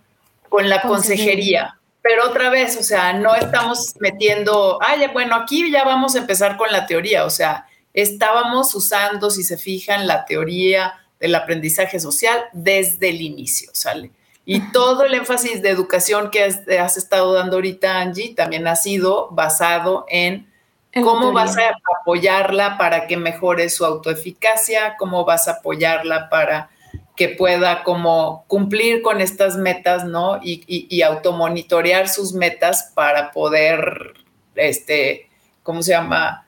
con la consejería. Pero otra vez, o sea, no estamos metiendo, ay, bueno, aquí ya vamos a empezar con la teoría, o sea, estábamos usando, si se fijan, la teoría del aprendizaje social desde el inicio, ¿sale? Y todo el énfasis de educación que has, estado dando ahorita, Angie, también ha sido basado en ¿Cómo vas a apoyarla para que mejore su autoeficacia? ¿Cómo vas a apoyarla para que pueda como cumplir con estas metas, ¿no? Y, y, automonitorear sus metas para poder, este, ¿cómo se llama?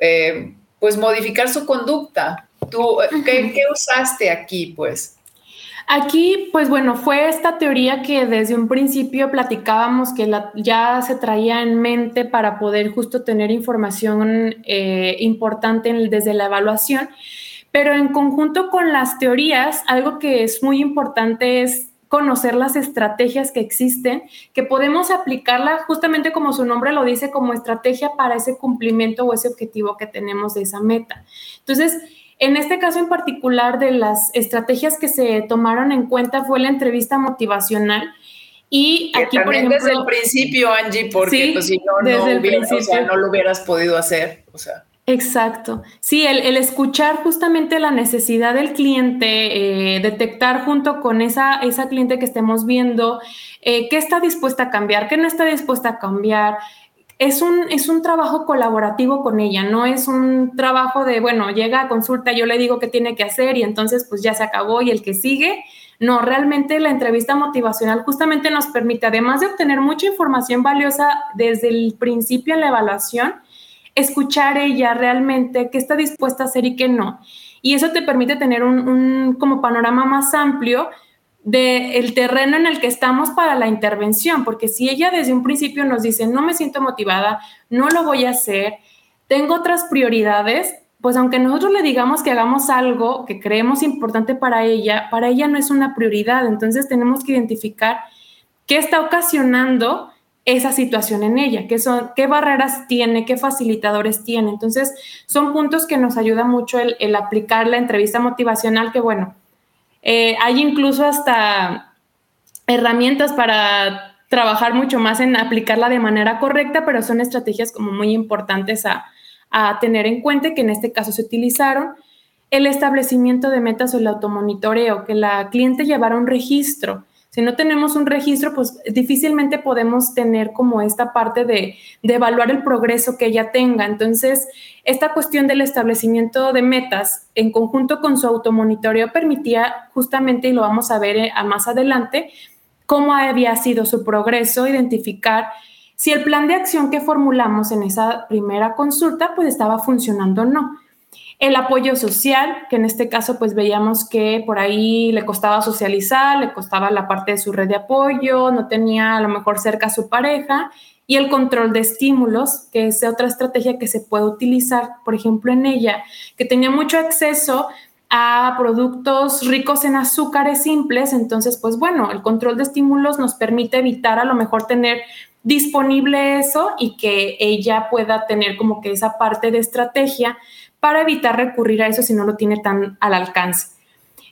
Eh, pues modificar su conducta. ¿Tú ¿qué, qué usaste aquí, pues? Aquí, pues bueno, fue esta teoría que desde un principio platicábamos que ya se traía en mente para poder justo tener información eh, importante desde la evaluación, pero en conjunto con las teorías, algo que es muy importante es conocer las estrategias que existen, que podemos aplicarla justamente como su nombre lo dice, como estrategia para ese cumplimiento o ese objetivo que tenemos de esa meta. Entonces, en este caso en particular de las estrategias que se tomaron en cuenta fue la entrevista motivacional. Y aquí, por ejemplo, desde el principio, Angie, porque pues, si no, no, lo hubieras podido hacer. O sea. Exacto. Sí, el, escuchar justamente la necesidad del cliente, eh, detectar junto con esa, esa cliente que estemos viendo eh, qué está dispuesta a cambiar, qué no está dispuesta a cambiar, es un, es un trabajo colaborativo con ella, no es un trabajo de, bueno, llega a consulta, yo le digo qué tiene que hacer y entonces pues ya se acabó y el que sigue. No, realmente la entrevista motivacional justamente nos permite, además de obtener mucha información valiosa desde el principio en la evaluación, escuchar ella realmente qué está dispuesta a hacer y qué no. Y eso te permite tener un, como panorama más amplio del terreno en el que estamos para la intervención, porque si ella desde un principio nos dice, no me siento motivada, no lo voy a hacer, tengo otras prioridades, pues aunque nosotros le digamos que hagamos algo que creemos importante para ella, para ella no es una prioridad, entonces tenemos que identificar qué está ocasionando esa situación en ella, qué, son, qué barreras tiene, qué facilitadores tiene. Entonces, son puntos que nos ayuda mucho el, aplicar la entrevista motivacional, que bueno, eh, hay incluso hasta herramientas para trabajar mucho más en aplicarla de manera correcta, pero son estrategias como muy importantes a, a tener en cuenta que en este caso se utilizaron. El establecimiento de metas o el automonitoreo, que la cliente llevara un registro si no tenemos un registro, pues difícilmente podemos tener como esta parte de, evaluar el progreso que ella tenga. Entonces, esta cuestión del establecimiento de metas en conjunto con su automonitoreo permitía justamente, y lo vamos a ver eh, a más adelante, cómo había sido su progreso, identificar si el plan de acción que formulamos en esa primera consulta pues estaba funcionando o no. El apoyo social, que en este caso pues veíamos que por ahí le costaba socializar, le costaba la parte de su red de apoyo, no tenía a lo mejor cerca a su pareja. Y el control de estímulos, que es otra estrategia que se puede utilizar, por ejemplo, en ella, que tenía mucho acceso a productos ricos en azúcares simples, entonces, pues bueno, el control de estímulos nos permite evitar a lo mejor tener disponible eso y que ella pueda tener como que esa parte de estrategia para evitar recurrir a eso si no lo tiene tan al alcance.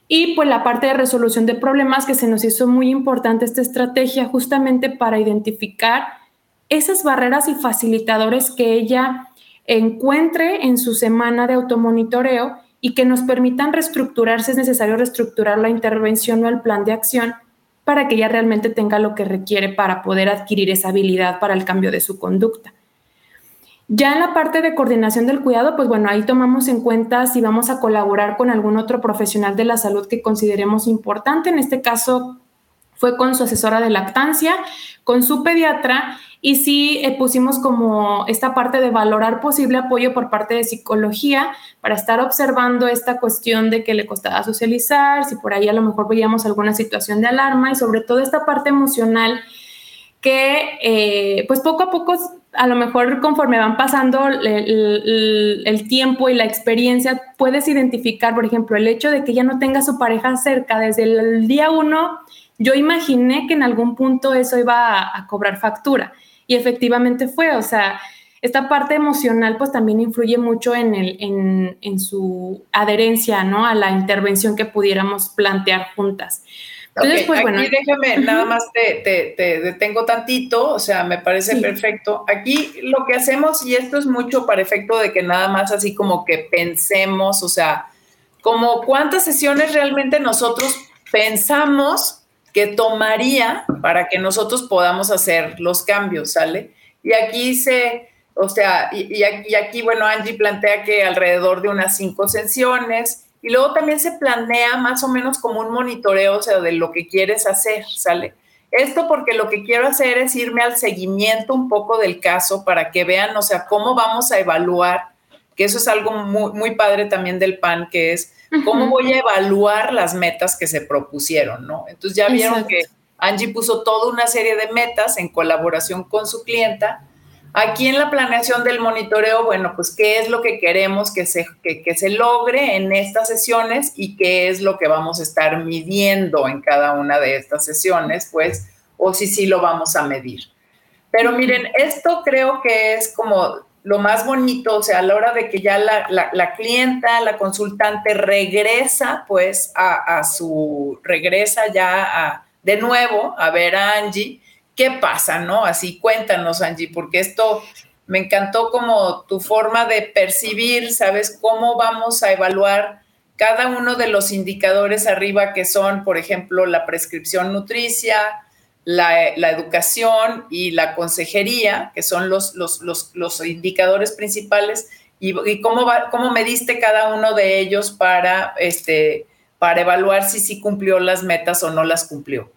Y pues la parte de resolución de problemas que se nos hizo muy importante esta estrategia justamente para identificar esas barreras y facilitadores que ella encuentre en su semana de automonitoreo y que nos permitan reestructurar si es necesario reestructurar la intervención o el plan de acción para que ella realmente tenga lo que requiere para poder adquirir esa habilidad para el cambio de su conducta. Ya en la parte de coordinación del cuidado, pues bueno, ahí tomamos en cuenta si vamos a colaborar con algún otro profesional de la salud que consideremos importante. En este caso fue con su asesora de lactancia, con su pediatra y sí eh, pusimos como esta parte de valorar posible apoyo por parte de psicología para estar observando esta cuestión de que le costaba socializar, si por ahí a lo mejor veíamos alguna situación de alarma y sobre todo esta parte emocional que eh, pues poco a poco a lo mejor conforme van pasando el, tiempo y la experiencia, puedes identificar, por ejemplo, el hecho de que ya no tenga su pareja cerca desde el día uno, yo imaginé que en algún punto eso iba a, cobrar factura y efectivamente fue, o sea, esta parte emocional pues también influye mucho en, el, en, en su adherencia, ¿no? A la intervención que pudiéramos plantear juntas. Entonces, pues, aquí déjame, nada más te, detengo tantito, o sea, me parece perfecto. Aquí lo que hacemos, y esto es mucho para efecto de que nada más así como que pensemos, o sea, como cuántas sesiones realmente nosotros pensamos que tomaría para que nosotros podamos hacer los cambios, ¿sale? Y aquí se, o sea, y, aquí, bueno, Angie plantea que alrededor de unas cinco sesiones, y luego también se planea más o menos como un monitoreo, o sea, de lo que quieres hacer, ¿sale? Esto porque lo que quiero hacer es irme al seguimiento un poco del caso para que vean, o sea, cómo vamos a evaluar, que eso es algo muy, muy padre también del PAN, que es cómo voy a evaluar las metas que se propusieron, ¿no? Entonces ya vieron que Angie puso toda una serie de metas en colaboración con su clienta. Aquí en la planeación del monitoreo, bueno, pues qué es lo que queremos que se, que, se logre en estas sesiones y qué es lo que vamos a estar midiendo en cada una de estas sesiones, pues, o si sí lo vamos a medir. Pero miren, esto creo que es como lo más bonito, o sea, a la hora de que ya la, clienta, la consultante regresa, pues, a, su, regresa ya de nuevo a ver a Angie, ¿qué pasa, no? Así cuéntanos, Angie, porque esto me encantó como tu forma de percibir, ¿sabes? Cómo vamos a evaluar cada uno de los indicadores arriba que son, por ejemplo, la prescripción nutricia, la, educación y la consejería, que son los, los, indicadores principales, y, cómo, va, cómo mediste cada uno de ellos para este, para evaluar si sí cumplió las metas o no las cumplió.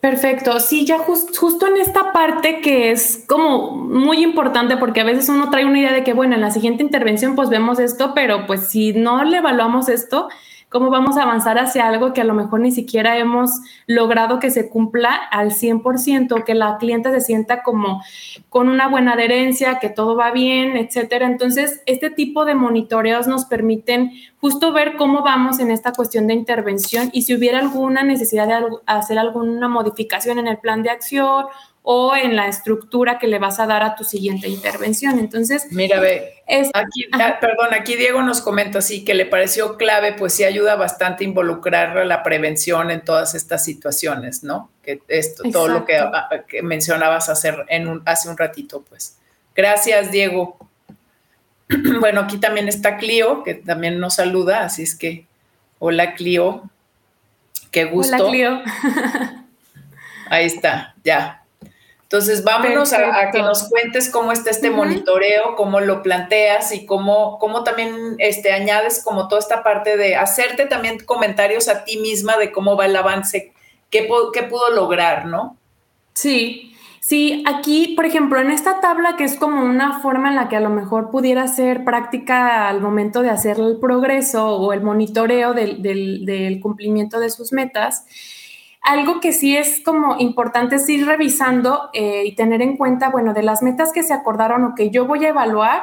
Perfecto, sí, ya justo en esta parte que es como muy importante porque a veces uno trae una idea de que, bueno, en la siguiente intervención pues vemos esto, pero pues si no le evaluamos esto, cómo vamos a avanzar hacia algo que a lo mejor ni siquiera hemos logrado que se cumpla al 100%, que la clienta se sienta como con una buena adherencia, que todo va bien, etcétera. Entonces, este tipo de monitoreos nos permiten justo ver cómo vamos en esta cuestión de intervención y si hubiera alguna necesidad de hacer alguna modificación en el plan de acción o en la estructura que le vas a dar a tu siguiente intervención. Entonces, mira, ve, aquí, ah, perdón, aquí Diego nos comenta así que le pareció clave, pues sí ayuda bastante a involucrar la prevención en todas estas situaciones, ¿no? Que esto, todo lo que, mencionabas hacer en un, hace un ratito, pues. Gracias, Diego. bueno, aquí también está Clio, que también nos saluda, así es que, hola Clio, qué gusto. Hola Clio. Ahí está, ya. Entonces, vámonos a, que nos cuentes cómo está este monitoreo, cómo lo planteas y cómo, cómo también este, añades como toda esta parte de hacerte también comentarios a ti misma de cómo va el avance, qué, qué pudo lograr, ¿no? Sí, sí, aquí, por ejemplo, en esta tabla que es como una forma en la que a lo mejor pudiera ser práctica al momento de hacer el progreso o el monitoreo del, del cumplimiento de sus metas, algo que sí es como importante es ir revisando eh, y tener en cuenta, bueno, de las metas que se acordaron o que yo voy a evaluar,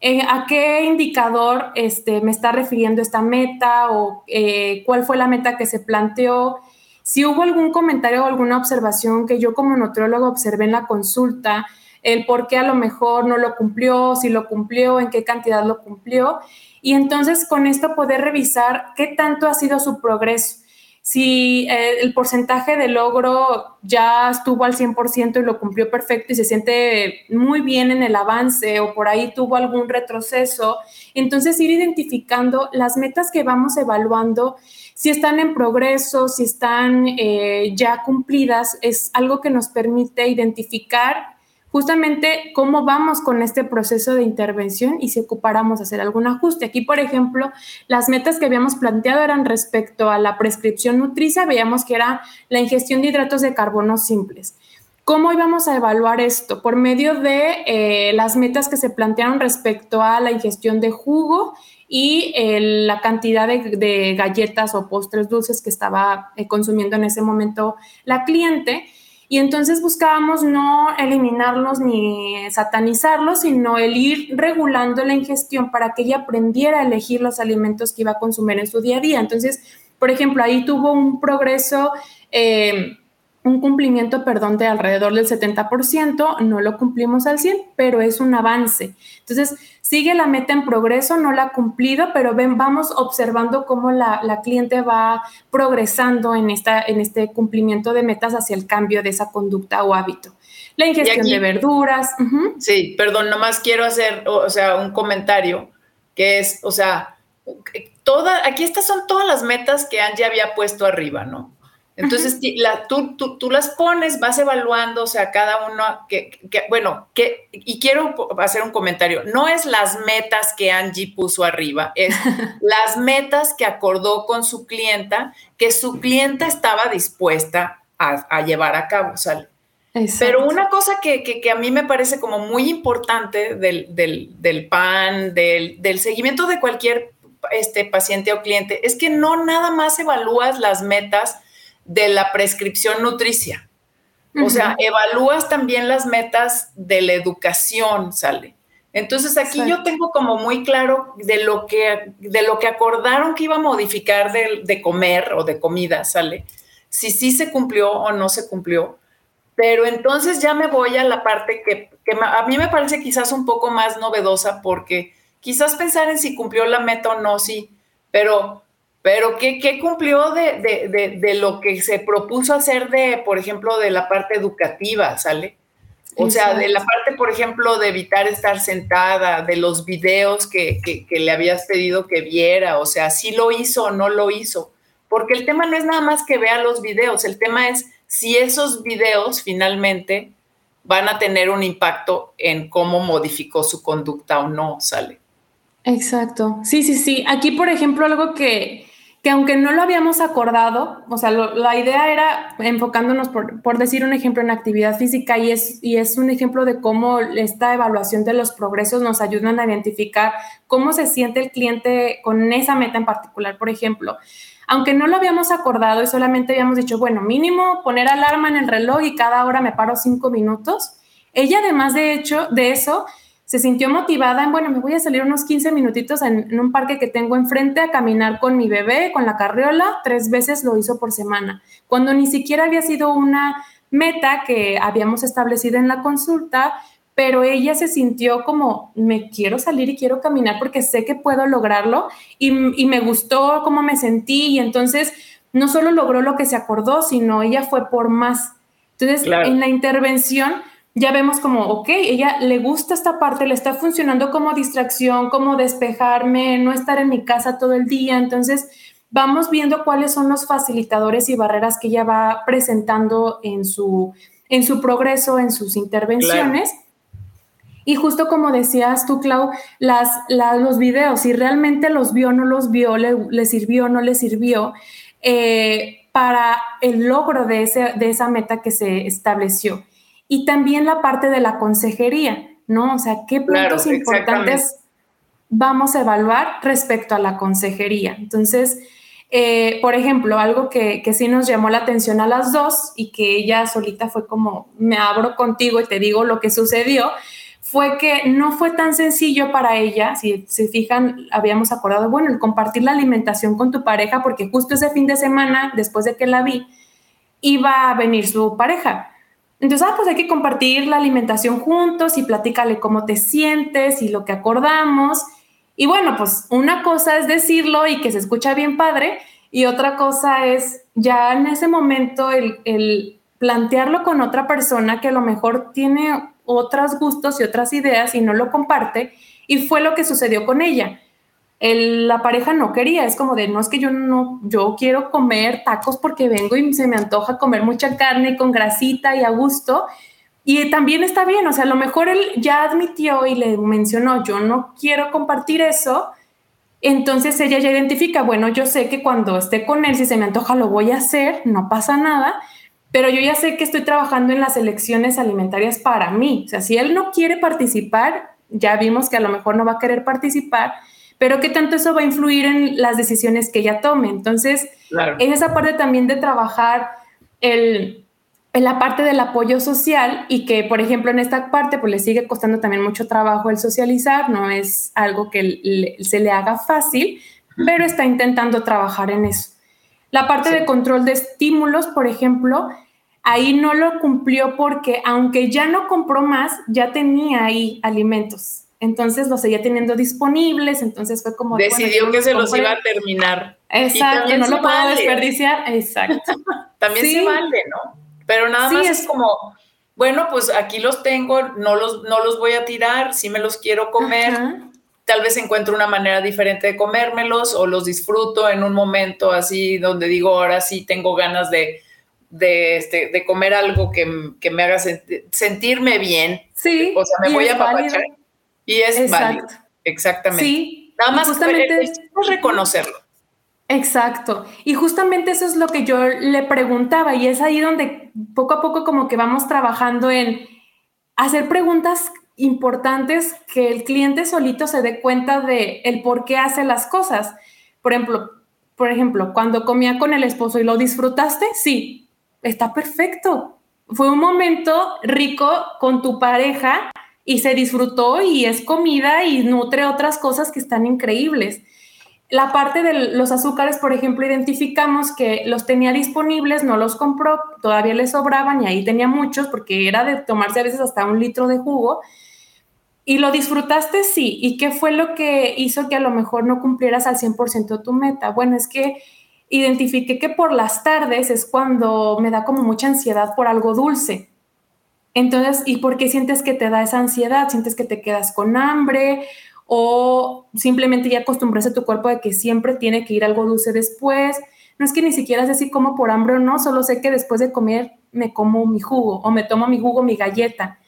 eh, a qué indicador este, me está refiriendo esta meta o eh, cuál fue la meta que se planteó. Si hubo algún comentario o alguna observación que yo como nutriólogo observé en la consulta, el por qué a lo mejor no lo cumplió, si lo cumplió, en qué cantidad lo cumplió. Y entonces con esto poder revisar qué tanto ha sido su progreso si eh, el porcentaje de logro ya estuvo al 100% y lo cumplió perfecto y se siente muy bien en el avance o por ahí tuvo algún retroceso, entonces ir identificando las metas que vamos evaluando, si están en progreso, si están eh, ya cumplidas, es algo que nos permite identificar justamente cómo vamos con este proceso de intervención y si ocupáramos hacer algún ajuste. Aquí, por ejemplo, las metas que habíamos planteado eran respecto a la prescripción nutricia, veíamos que era la ingestión de hidratos de carbono simples. ¿Cómo íbamos a evaluar esto? Por medio de eh, las metas que se plantearon respecto a la ingestión de jugo y eh, la cantidad de, galletas o postres dulces que estaba eh, consumiendo en ese momento la cliente. Y entonces buscábamos no eliminarlos ni satanizarlos, sino el ir regulando la ingestión para que ella aprendiera a elegir los alimentos que iba a consumir en su día a día. Entonces, por ejemplo, ahí tuvo un progreso. Eh, un cumplimiento, perdón, de alrededor del 70%, no lo cumplimos al 100, pero es un avance. Entonces, sigue la meta en progreso, no la ha cumplido, pero ven, vamos observando cómo la, cliente va progresando en, esta, en este cumplimiento de metas hacia el cambio de esa conducta o hábito. La ingestión de verduras. Sí, perdón, nomás quiero hacer, o sea, un comentario que es, o sea, toda, aquí estas son todas las metas que Angie había puesto arriba, ¿no? Entonces, la, tú, tú, las pones, vas evaluando, o sea, cada uno, que, bueno, que, y quiero hacer un comentario, no es las metas que Angie puso arriba, es las metas que acordó con su clienta, que su clienta estaba dispuesta a, llevar a cabo, ¿sale? Pero una cosa que, a mí me parece como muy importante del, del, PAN, del, del, seguimiento de cualquier este, paciente o cliente, es que no nada más evalúas las metas, de la prescripción nutricia. O sea, evalúas también las metas de la educación, sale. Entonces aquí yo tengo como muy claro de lo que, de lo que acordaron que iba a modificar de, comer o de comida, sale. Si sí se cumplió o no se cumplió. Pero entonces ya me voy a la parte que, que a mí me parece quizás un poco más novedosa porque quizás pensar en si cumplió la meta o no, sí, pero pero ¿qué, cumplió de, lo que se propuso hacer de, por ejemplo, de la parte educativa, ¿sale? O sea, de la parte, por ejemplo, de evitar estar sentada, de los videos que, le habías pedido que viera, o sea, si lo hizo o no lo hizo. Porque el tema no es nada más que vea los videos, el tema es si esos videos finalmente van a tener un impacto en cómo modificó su conducta o no, ¿sale? Exacto. Sí, sí, sí. Aquí, por ejemplo, algo que, que aunque no lo habíamos acordado, o sea, la idea era enfocándonos, por, decir un ejemplo, en actividad física y es, y es un ejemplo de cómo esta evaluación de los progresos nos ayudan a identificar cómo se siente el cliente con esa meta en particular, por ejemplo. Aunque no lo habíamos acordado y solamente habíamos dicho, bueno, mínimo poner alarma en el reloj y cada hora me paro cinco minutos, ella además de hecho de eso se sintió motivada en, bueno, me voy a salir unos 15 minutitos en, un parque que tengo enfrente a caminar con mi bebé, con la carriola, tres veces lo hizo por semana, cuando ni siquiera había sido una meta que habíamos establecido en la consulta, pero ella se sintió como, me quiero salir y quiero caminar porque sé que puedo lograrlo y, me gustó cómo me sentí y entonces no solo logró lo que se acordó, sino ella fue por más. Entonces, en la intervención ya vemos como, ok, ella le gusta esta parte, le está funcionando como distracción, como despejarme, no estar en mi casa todo el día. Entonces, vamos viendo cuáles son los facilitadores y barreras que ella va presentando en su, en su progreso, en sus intervenciones. Y justo como decías tú, Clau, las, los videos, si realmente los vio, no los vio, le, sirvió, no le sirvió, eh, para el logro de, ese, de esa meta que se estableció y también la parte de la consejería, ¿no? O sea, qué puntos importantes vamos a evaluar respecto a la consejería. Entonces, eh, por ejemplo, algo que, que, sí nos llamó la atención a las dos y que ella solita fue como, me abro contigo y te digo lo que sucedió, fue que no fue tan sencillo para ella, si se fijan, habíamos acordado, bueno, el compartir la alimentación con tu pareja, porque justo ese fin de semana, después de que la vi, iba a venir su pareja. Entonces, ah, pues hay que compartir la alimentación juntos y platícale cómo te sientes y lo que acordamos. Y bueno, pues una cosa es decirlo y que se escucha bien padre y otra cosa es ya en ese momento el, el plantearlo con otra persona que a lo mejor tiene otros gustos y otras ideas y no lo comparte. Y fue lo que sucedió con ella la pareja no quería, es como de, no es que yo no, yo quiero comer tacos porque vengo y se me antoja comer mucha carne con grasita y a gusto. Y también está bien, o sea, a lo mejor él ya admitió y le mencionó, yo no quiero compartir eso. Entonces ella ya identifica, bueno, yo sé que cuando esté con él, si se me antoja, lo voy a hacer, no pasa nada, pero yo ya sé que estoy trabajando en las elecciones alimentarias para mí. O sea, si él no quiere participar, ya vimos que a lo mejor no va a querer participar, pero qué tanto eso va a influir en las decisiones que ella tome. Entonces, es esa parte también de trabajar el, en la parte del apoyo social y que, por ejemplo, en esta parte, pues le sigue costando también mucho trabajo el socializar, no es algo que se le haga fácil, pero está intentando trabajar en eso. La parte de control de estímulos, por ejemplo, ahí no lo cumplió porque aunque ya no compró más, ya tenía ahí alimentos entonces los seguía teniendo disponibles, entonces fue como... Decidió que se los iba a terminar. Exacto, no lo puedo desperdiciar, exacto. también se vale, ¿no? Pero nada más es, como, bueno, pues aquí los tengo, no los, no los voy a tirar, si me los quiero comer, tal vez encuentro una manera diferente de comérmelos o los disfruto en un momento así donde digo, ahora sí tengo ganas de de, este, de comer algo que, me haga sentirme bien. Sí. O sea, me voy a papachar. Y es válido. Exactamente. Sí. Nada más justamente es reconocerlo. Exacto. Y justamente eso es lo que yo le preguntaba y es ahí donde poco a poco como que vamos trabajando en hacer preguntas importantes que el cliente solito se dé cuenta de el por qué hace las cosas. Por ejemplo, por ejemplo, cuando comía con el esposo y lo disfrutaste, sí, está perfecto. Fue un momento rico con tu pareja y se disfrutó y es comida y nutre otras cosas que están increíbles. La parte de los azúcares, por ejemplo, identificamos que los tenía disponibles, no los compró, todavía le sobraban y ahí tenía muchos porque era de tomarse a veces hasta un litro de jugo. ¿Y lo disfrutaste? Sí. ¿Y qué fue lo que hizo que a lo mejor no cumplieras al 100% tu meta? Bueno, es que identifiqué que por las tardes es cuando me da como mucha ansiedad por algo dulce. Entonces, ¿y por qué sientes que te da esa ansiedad? ¿Sientes que te quedas con hambre o simplemente ya acostumbraste a tu cuerpo de que siempre tiene que ir algo dulce después. No es que ni siquiera sé si como por hambre o no, solo sé que después de comer me como mi jugo o me tomo mi jugo, mi galleta.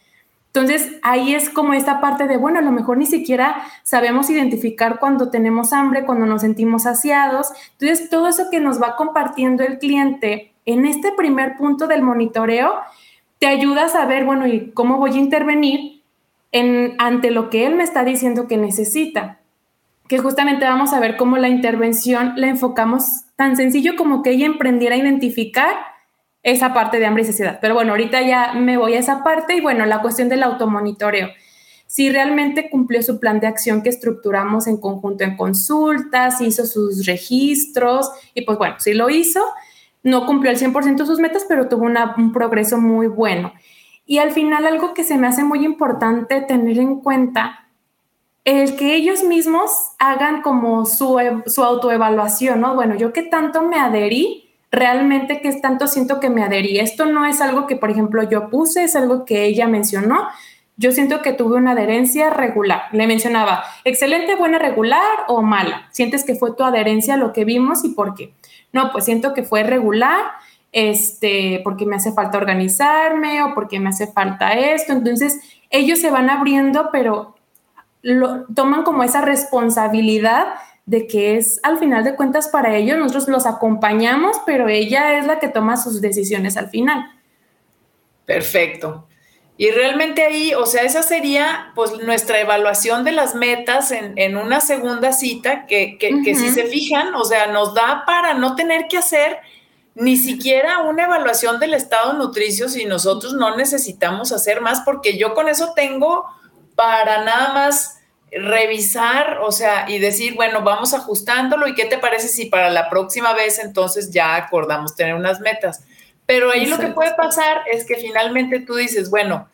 Entonces ahí es como esta parte de, bueno, a lo mejor ni siquiera sabemos identificar cuando tenemos hambre, cuando nos sentimos saciados. Entonces todo eso que nos va compartiendo el cliente en este primer punto del monitoreo te ayuda a saber, bueno, ¿y cómo voy a intervenir ante lo que él me está diciendo que necesita. Que justamente vamos a ver cómo la intervención la enfocamos tan sencillo como que ella emprendiera a identificar esa parte de hambre y saciedad. Pero bueno, ahorita ya me voy a esa parte y bueno, la cuestión del automonitoreo. Si realmente cumplió su plan de acción que estructuramos en conjunto en consultas, hizo sus registros y pues bueno, si lo hizo, no cumplió al 100% sus metas, pero tuvo un progreso muy bueno. Y al final algo que se me hace muy importante tener en cuenta, el que ellos mismos hagan como su, su autoevaluación, ¿no? Bueno, yo qué tanto me adherí, realmente qué tanto siento que me adherí. Esto no es algo que, por ejemplo, yo puse, es algo que ella mencionó. Yo siento que tuve una adherencia regular. Le mencionaba, excelente, buena, regular o mala. ¿Sientes que fue tu adherencia lo que vimos y por qué? No, pues siento que fue regular este, porque me hace falta organizarme o porque me hace falta esto. Entonces, ellos se van abriendo, pero lo, toman como esa responsabilidad de que es al final de cuentas para ellos, nosotros los acompañamos, pero ella es la que toma sus decisiones al final. Perfecto. Y realmente ahí, o sea, esa sería pues nuestra evaluación de las metas en, una segunda cita que, que si se fijan, o sea, nos da para no tener que hacer ni siquiera una evaluación del estado nutricio si nosotros no necesitamos hacer más, porque yo con eso tengo para nada más revisar, o sea, y decir, bueno, vamos ajustándolo y qué te parece si para la próxima vez entonces ya acordamos tener unas metas. Pero ahí lo que puede pasar es que finalmente tú dices, bueno,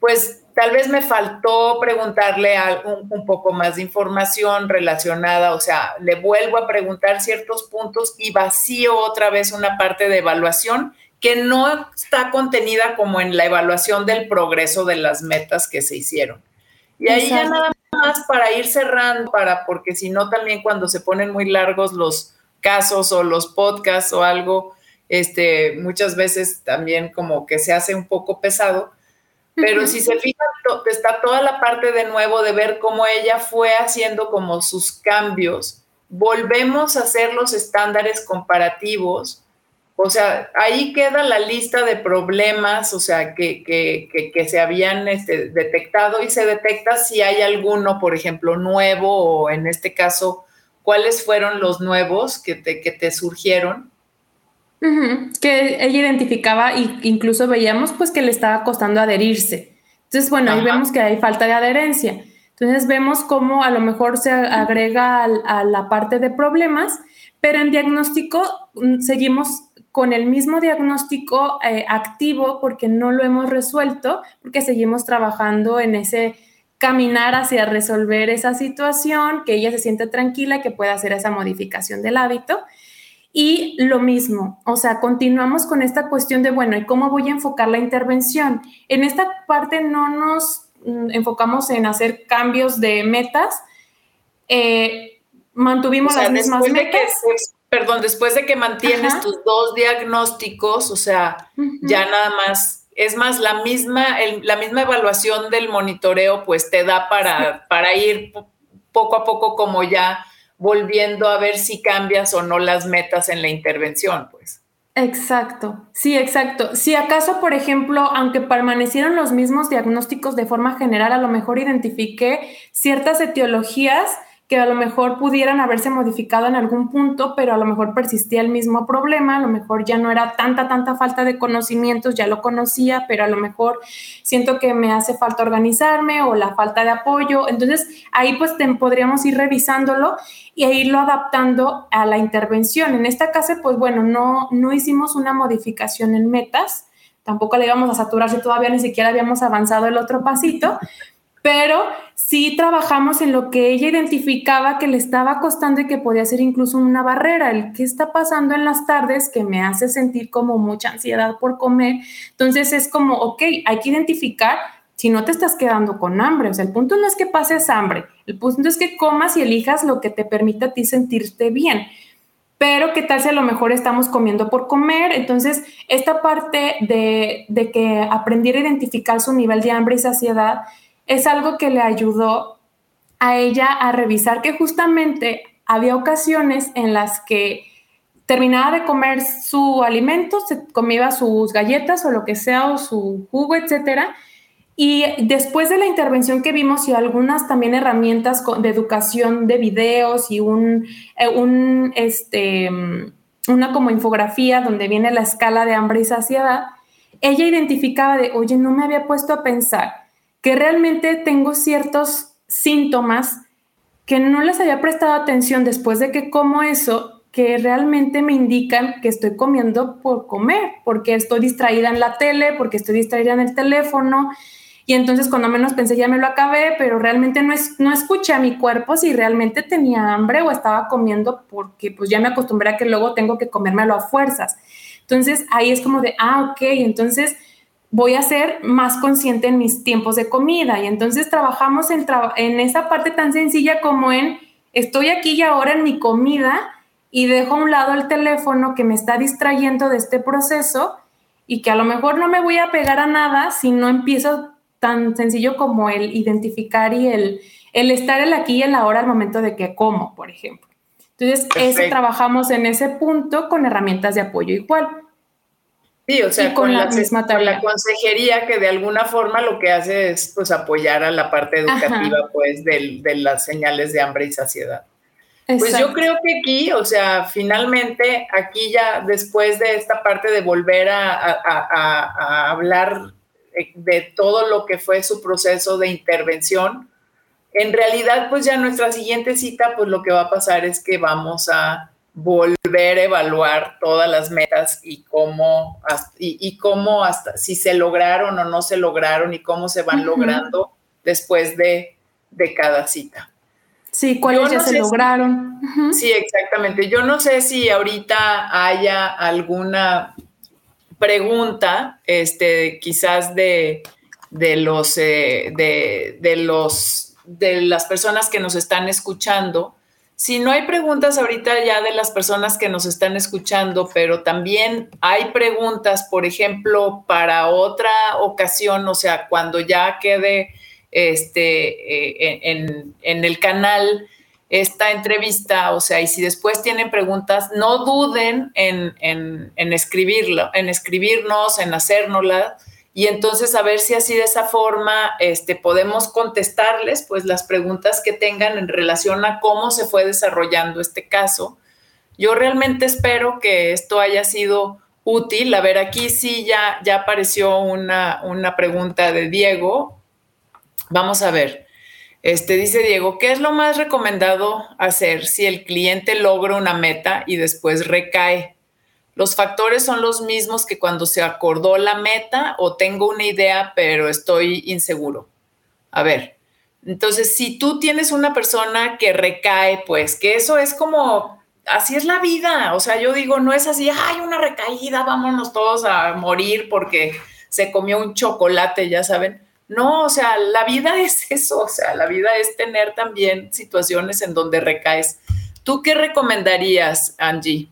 pues tal vez me faltó preguntarle un, poco más de información relacionada, o sea, le vuelvo a preguntar ciertos puntos y vacío otra vez una parte de evaluación que no está contenida como en la evaluación del progreso de las metas que se hicieron. Y ahí ya nada más para ir cerrando, para, porque si no también cuando se ponen muy largos los casos o los podcasts o algo, este, muchas veces también como que se hace un poco pesado pero si se fijan, está toda la parte de nuevo de ver cómo ella fue haciendo como sus cambios. Volvemos a hacer los estándares comparativos. O sea, ahí queda la lista de problemas, o sea, que, que, que, se habían este, detectado y se detecta si hay alguno, por ejemplo, nuevo o en este caso, cuáles fueron los nuevos que te, que te surgieron que ella identificaba e incluso veíamos pues que le estaba costando adherirse. Entonces, bueno, ahí vemos que hay falta de adherencia. Entonces vemos cómo a lo mejor se agrega a, la parte de problemas, pero en diagnóstico mm, seguimos con el mismo diagnóstico eh, activo porque no lo hemos resuelto, porque seguimos trabajando en ese caminar hacia resolver esa situación, que ella se siente tranquila, que pueda hacer esa modificación del hábito. Y lo mismo, o sea, continuamos con esta cuestión de, bueno, ¿y cómo voy a enfocar la intervención? En esta parte no nos mm, enfocamos en hacer cambios de metas. Eh, mantuvimos las mismas metas. perdón, después de que mantienes tus dos diagnósticos, o sea, ya nada más, es más, la misma, la misma evaluación del monitoreo, pues te da para, para ir poco a poco como ya volviendo a ver si cambias o no las metas en la intervención, pues. Exacto, sí, exacto. Si acaso, por ejemplo, aunque permanecieron los mismos diagnósticos de forma general, a lo mejor identifiqué ciertas etiologías que a lo mejor pudieran haberse modificado en algún punto, pero a lo mejor persistía el mismo problema, a lo mejor ya no era tanta, tanta falta de conocimientos, ya lo conocía, pero a lo mejor siento que me hace falta organizarme o la falta de apoyo. Entonces ahí pues podríamos ir revisándolo y irlo adaptando a la intervención. En esta casa pues bueno, no, no hicimos una modificación en metas, tampoco le íbamos a saturar si todavía ni siquiera habíamos avanzado el otro pasito, pero sí trabajamos en lo que ella identificaba que le estaba costando y que podía ser incluso una barrera, el qué está pasando en las tardes que me hace sentir como mucha ansiedad por comer. Entonces es como, ok, hay que identificar si no te estás quedando con hambre. O sea, el punto no es que pases hambre, el punto es que comas y elijas lo que te permita a ti sentirte bien. Pero qué tal si a lo mejor estamos comiendo por comer. Entonces, esta parte de, de que aprendiera a identificar su nivel de hambre y saciedad es algo que le ayudó a ella a revisar que justamente había ocasiones en las que terminaba de comer su alimento, se comía sus galletas o lo que sea, o su jugo, etcétera. Y después de la intervención que vimos y algunas también herramientas de educación de videos y un, eh, este, una como infografía donde viene la escala de hambre y saciedad, ella identificaba de, oye, no me había puesto a pensar que realmente tengo ciertos síntomas que no les había prestado atención después de que como eso, que realmente me indican que estoy comiendo por comer, porque estoy distraída en la tele, porque estoy distraída en el teléfono. Y entonces cuando menos pensé ya me lo acabé, pero realmente no, es, no escuché a mi cuerpo si realmente tenía hambre o estaba comiendo porque pues ya me acostumbré a que luego tengo que comérmelo a fuerzas. Entonces ahí es como de, ah, ok, entonces voy a ser más consciente en mis tiempos de comida. Y entonces trabajamos en, en esa parte tan sencilla como en, estoy aquí y ahora en mi comida y dejo a un lado el teléfono que me está distrayendo de este proceso y que a lo mejor no me voy a pegar a nada si no empiezo tan sencillo como el identificar y el, el estar el aquí y el ahora al momento de que como, por ejemplo. Entonces, eso trabajamos en ese punto con herramientas de apoyo igual. Sí, o sea, con, la, misma la consejería que de alguna forma lo que hace es pues apoyar a la parte educativa pues de, las señales de hambre y saciedad. Pues yo creo que aquí, o sea, finalmente aquí ya después de esta parte de volver a, hablar de todo lo que fue su proceso de intervención, en realidad pues ya nuestra siguiente cita pues lo que va a pasar es que vamos a volver a evaluar todas las metas y cómo, y, cómo hasta si se lograron o no se lograron y cómo se van logrando después de, cada cita. Sí, cuáles ya se lograron. Sí, exactamente. Yo no sé si ahorita haya alguna pregunta, este, quizás de, de los, eh, de, de, los, de las personas que nos están escuchando si no hay preguntas ahorita ya de las personas que nos están escuchando, pero también hay preguntas, por ejemplo, para otra ocasión, o sea, cuando ya quede este, eh, en, el canal esta entrevista, o sea, y si después tienen preguntas, no duden en, en escribirlo, en escribirnos, en hacérnoslas y entonces a ver si así de esa forma este, podemos contestarles pues las preguntas que tengan en relación a cómo se fue desarrollando este caso. Yo realmente espero que esto haya sido útil. A ver, aquí sí ya, ya apareció una, una pregunta de Diego. Vamos a ver. Este dice Diego, ¿qué es lo más recomendado hacer si el cliente logra una meta y después recae? Los factores son los mismos que cuando se acordó la meta o tengo una idea, pero estoy inseguro. A ver, entonces si tú tienes una persona que recae, pues que eso es como, así es la vida. O sea, yo digo, no es así, hay una recaída, vámonos todos a morir porque se comió un chocolate, ya saben. No, o sea, la vida es eso, o sea, la vida es tener también situaciones en donde recaes. ¿Tú qué recomendarías, Angie?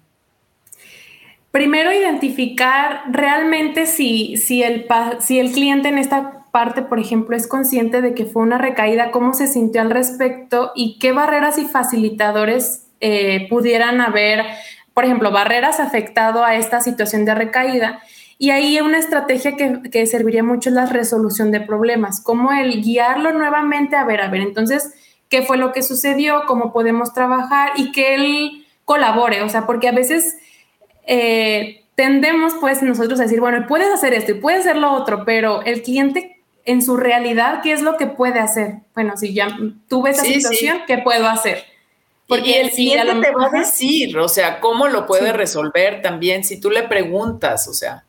Primero, identificar realmente si, si, el, si el cliente en esta parte, por ejemplo, es consciente de que fue una recaída, cómo se sintió al respecto y qué barreras y facilitadores eh, pudieran haber, por ejemplo, barreras afectado a esta situación de recaída. Y ahí una estrategia que, que serviría mucho es la resolución de problemas, como el guiarlo nuevamente a ver, a ver, entonces, ¿qué fue lo que sucedió? ¿Cómo podemos trabajar? Y que él colabore, o sea, porque a veces eh, tendemos pues nosotros a decir, bueno, puedes hacer esto y puedes hacer lo otro, pero el cliente en su realidad, ¿qué es lo que puede hacer? Bueno, si ya tuve esa situación, ¿qué puedo hacer? Porque el cliente te va a decir, o sea, cómo lo puede resolver también, si tú le preguntas, o sea,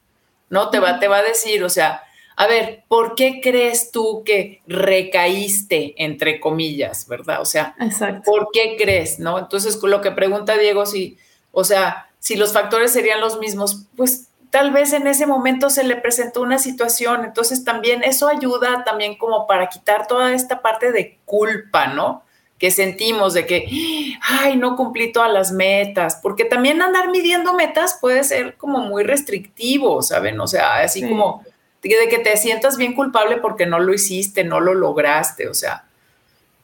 no te va, te va a decir, o sea, a ver, ¿por qué crees tú que recaíste, entre comillas, verdad? O sea, ¿por qué crees, no? Entonces, lo que pregunta Diego, si, o sea, si los factores serían los mismos, pues tal vez en ese momento se le presentó una situación, entonces también eso ayuda también como para quitar toda esta parte de culpa, ¿no? Que sentimos de que, ay, no cumplí todas las metas, porque también andar midiendo metas puede ser como muy restrictivo, ¿saben? O sea, así como de que te sientas bien culpable porque no lo hiciste, no lo lograste, o sea,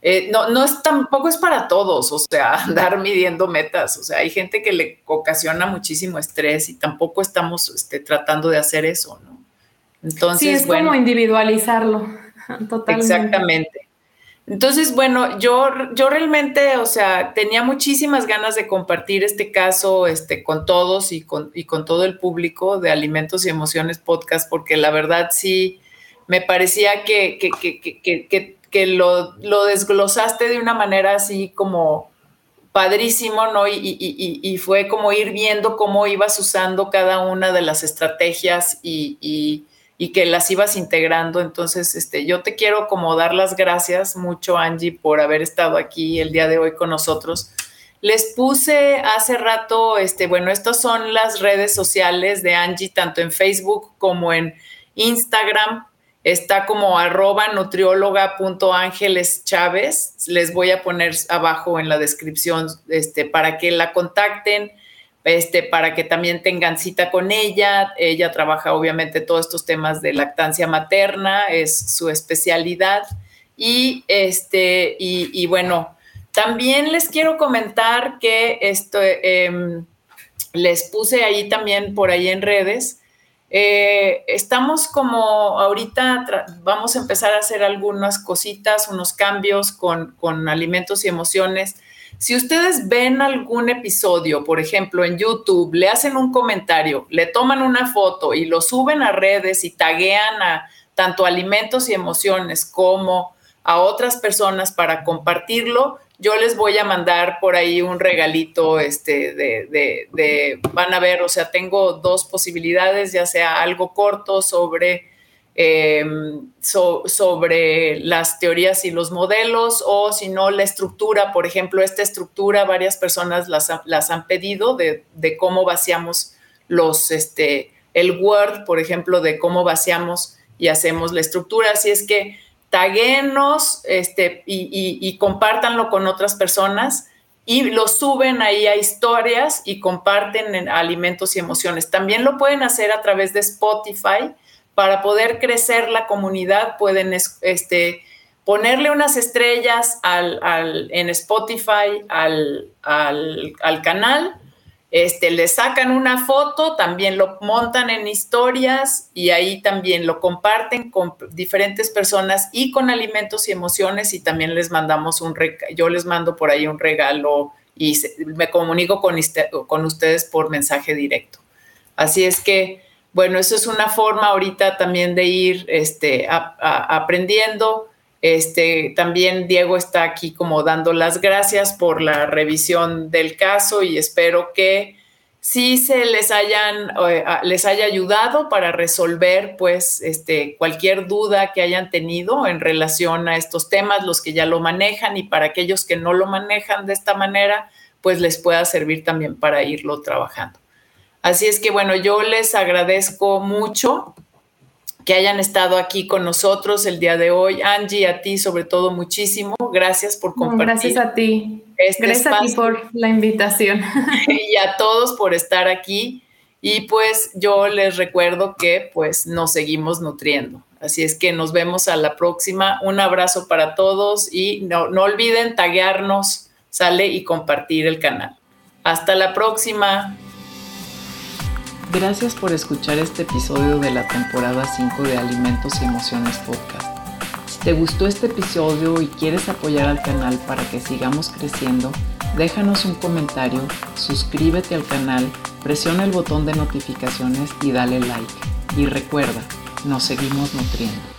eh, no, no es tampoco es para todos, o sea, andar midiendo metas, o sea, hay gente que le ocasiona muchísimo estrés y tampoco estamos este, tratando de hacer eso, ¿no? Entonces, sí, es como individualizarlo, totalmente. Exactamente. Entonces, bueno, yo, yo realmente, o sea, tenía muchísimas ganas de compartir este caso este, con todos y con, y con todo el público de Alimentos y Emociones Podcast, porque la verdad sí me parecía que, que, que, que que lo, desglosaste de una manera así como padrísimo, ¿no? Y, fue como ir viendo cómo ibas usando cada una de las estrategias y, que las ibas integrando. Entonces, este, yo te quiero como dar las gracias mucho, Angie, por haber estado aquí el día de hoy con nosotros. Les puse hace rato, este, bueno, estas son las redes sociales de Angie, tanto en Facebook como en Instagram Está como arroba Chávez. Les voy a poner abajo en la descripción este, para que la contacten, este, para que también tengan cita con ella. Ella trabaja obviamente todos estos temas de lactancia materna, es su especialidad. Y, este, y, bueno, también les quiero comentar que esto, em, les puse ahí también por ahí en redes eh, estamos como ahorita vamos a empezar a hacer algunas cositas, unos cambios con, con alimentos y emociones. Si ustedes ven algún episodio, por ejemplo, en YouTube, le hacen un comentario, le toman una foto y lo suben a redes y taguean a tanto alimentos y emociones como a otras personas para compartirlo, yo les voy a mandar por ahí un regalito, este, de, van a ver, o sea, tengo dos posibilidades, ya sea algo corto sobre, em, sobre las teorías y los modelos, o si no, la estructura, por ejemplo, esta estructura, varias personas las, las han pedido de, cómo vaciamos los, este, el Word, por ejemplo, de cómo vaciamos y hacemos la estructura, así es que taguenos este, y, compártanlo con otras personas y lo suben ahí a historias y comparten en alimentos y emociones. También lo pueden hacer a través de Spotify. Para poder crecer la comunidad pueden este, ponerle unas estrellas en Spotify al, al canal este, le sacan una foto, también lo montan en historias y ahí también lo comparten con diferentes personas y con alimentos y emociones y también les mandamos un, yo les mando por ahí un regalo y me comunico con, ustedes por mensaje directo. Así es que, bueno, eso es una forma ahorita también de ir este, aprendiendo este, también Diego está aquí como dando las gracias por la revisión del caso y espero que sí se les hayan eh, les haya ayudado para resolver pues este cualquier duda que hayan tenido en relación a estos temas los que ya lo manejan y para aquellos que no lo manejan de esta manera pues les pueda servir también para irlo trabajando. Así es que bueno, yo les agradezco mucho que hayan estado aquí con nosotros el día de hoy. Angie, a ti sobre todo muchísimo. Gracias por compartir. gracias a ti. Este gracias a ti por la invitación. Y a todos por estar aquí. Y pues yo les recuerdo que pues nos seguimos nutriendo. Así es que nos vemos a la próxima. Un abrazo para todos y no, no olviden taguearnos, sale y compartir el canal. Hasta la próxima. Gracias por escuchar este episodio de la temporada 5 de Alimentos y Emociones Podcast. Si te gustó este episodio y quieres apoyar al canal para que sigamos creciendo, déjanos un comentario, suscríbete al canal, presiona el botón de notificaciones y dale like. Y recuerda, nos seguimos nutriendo.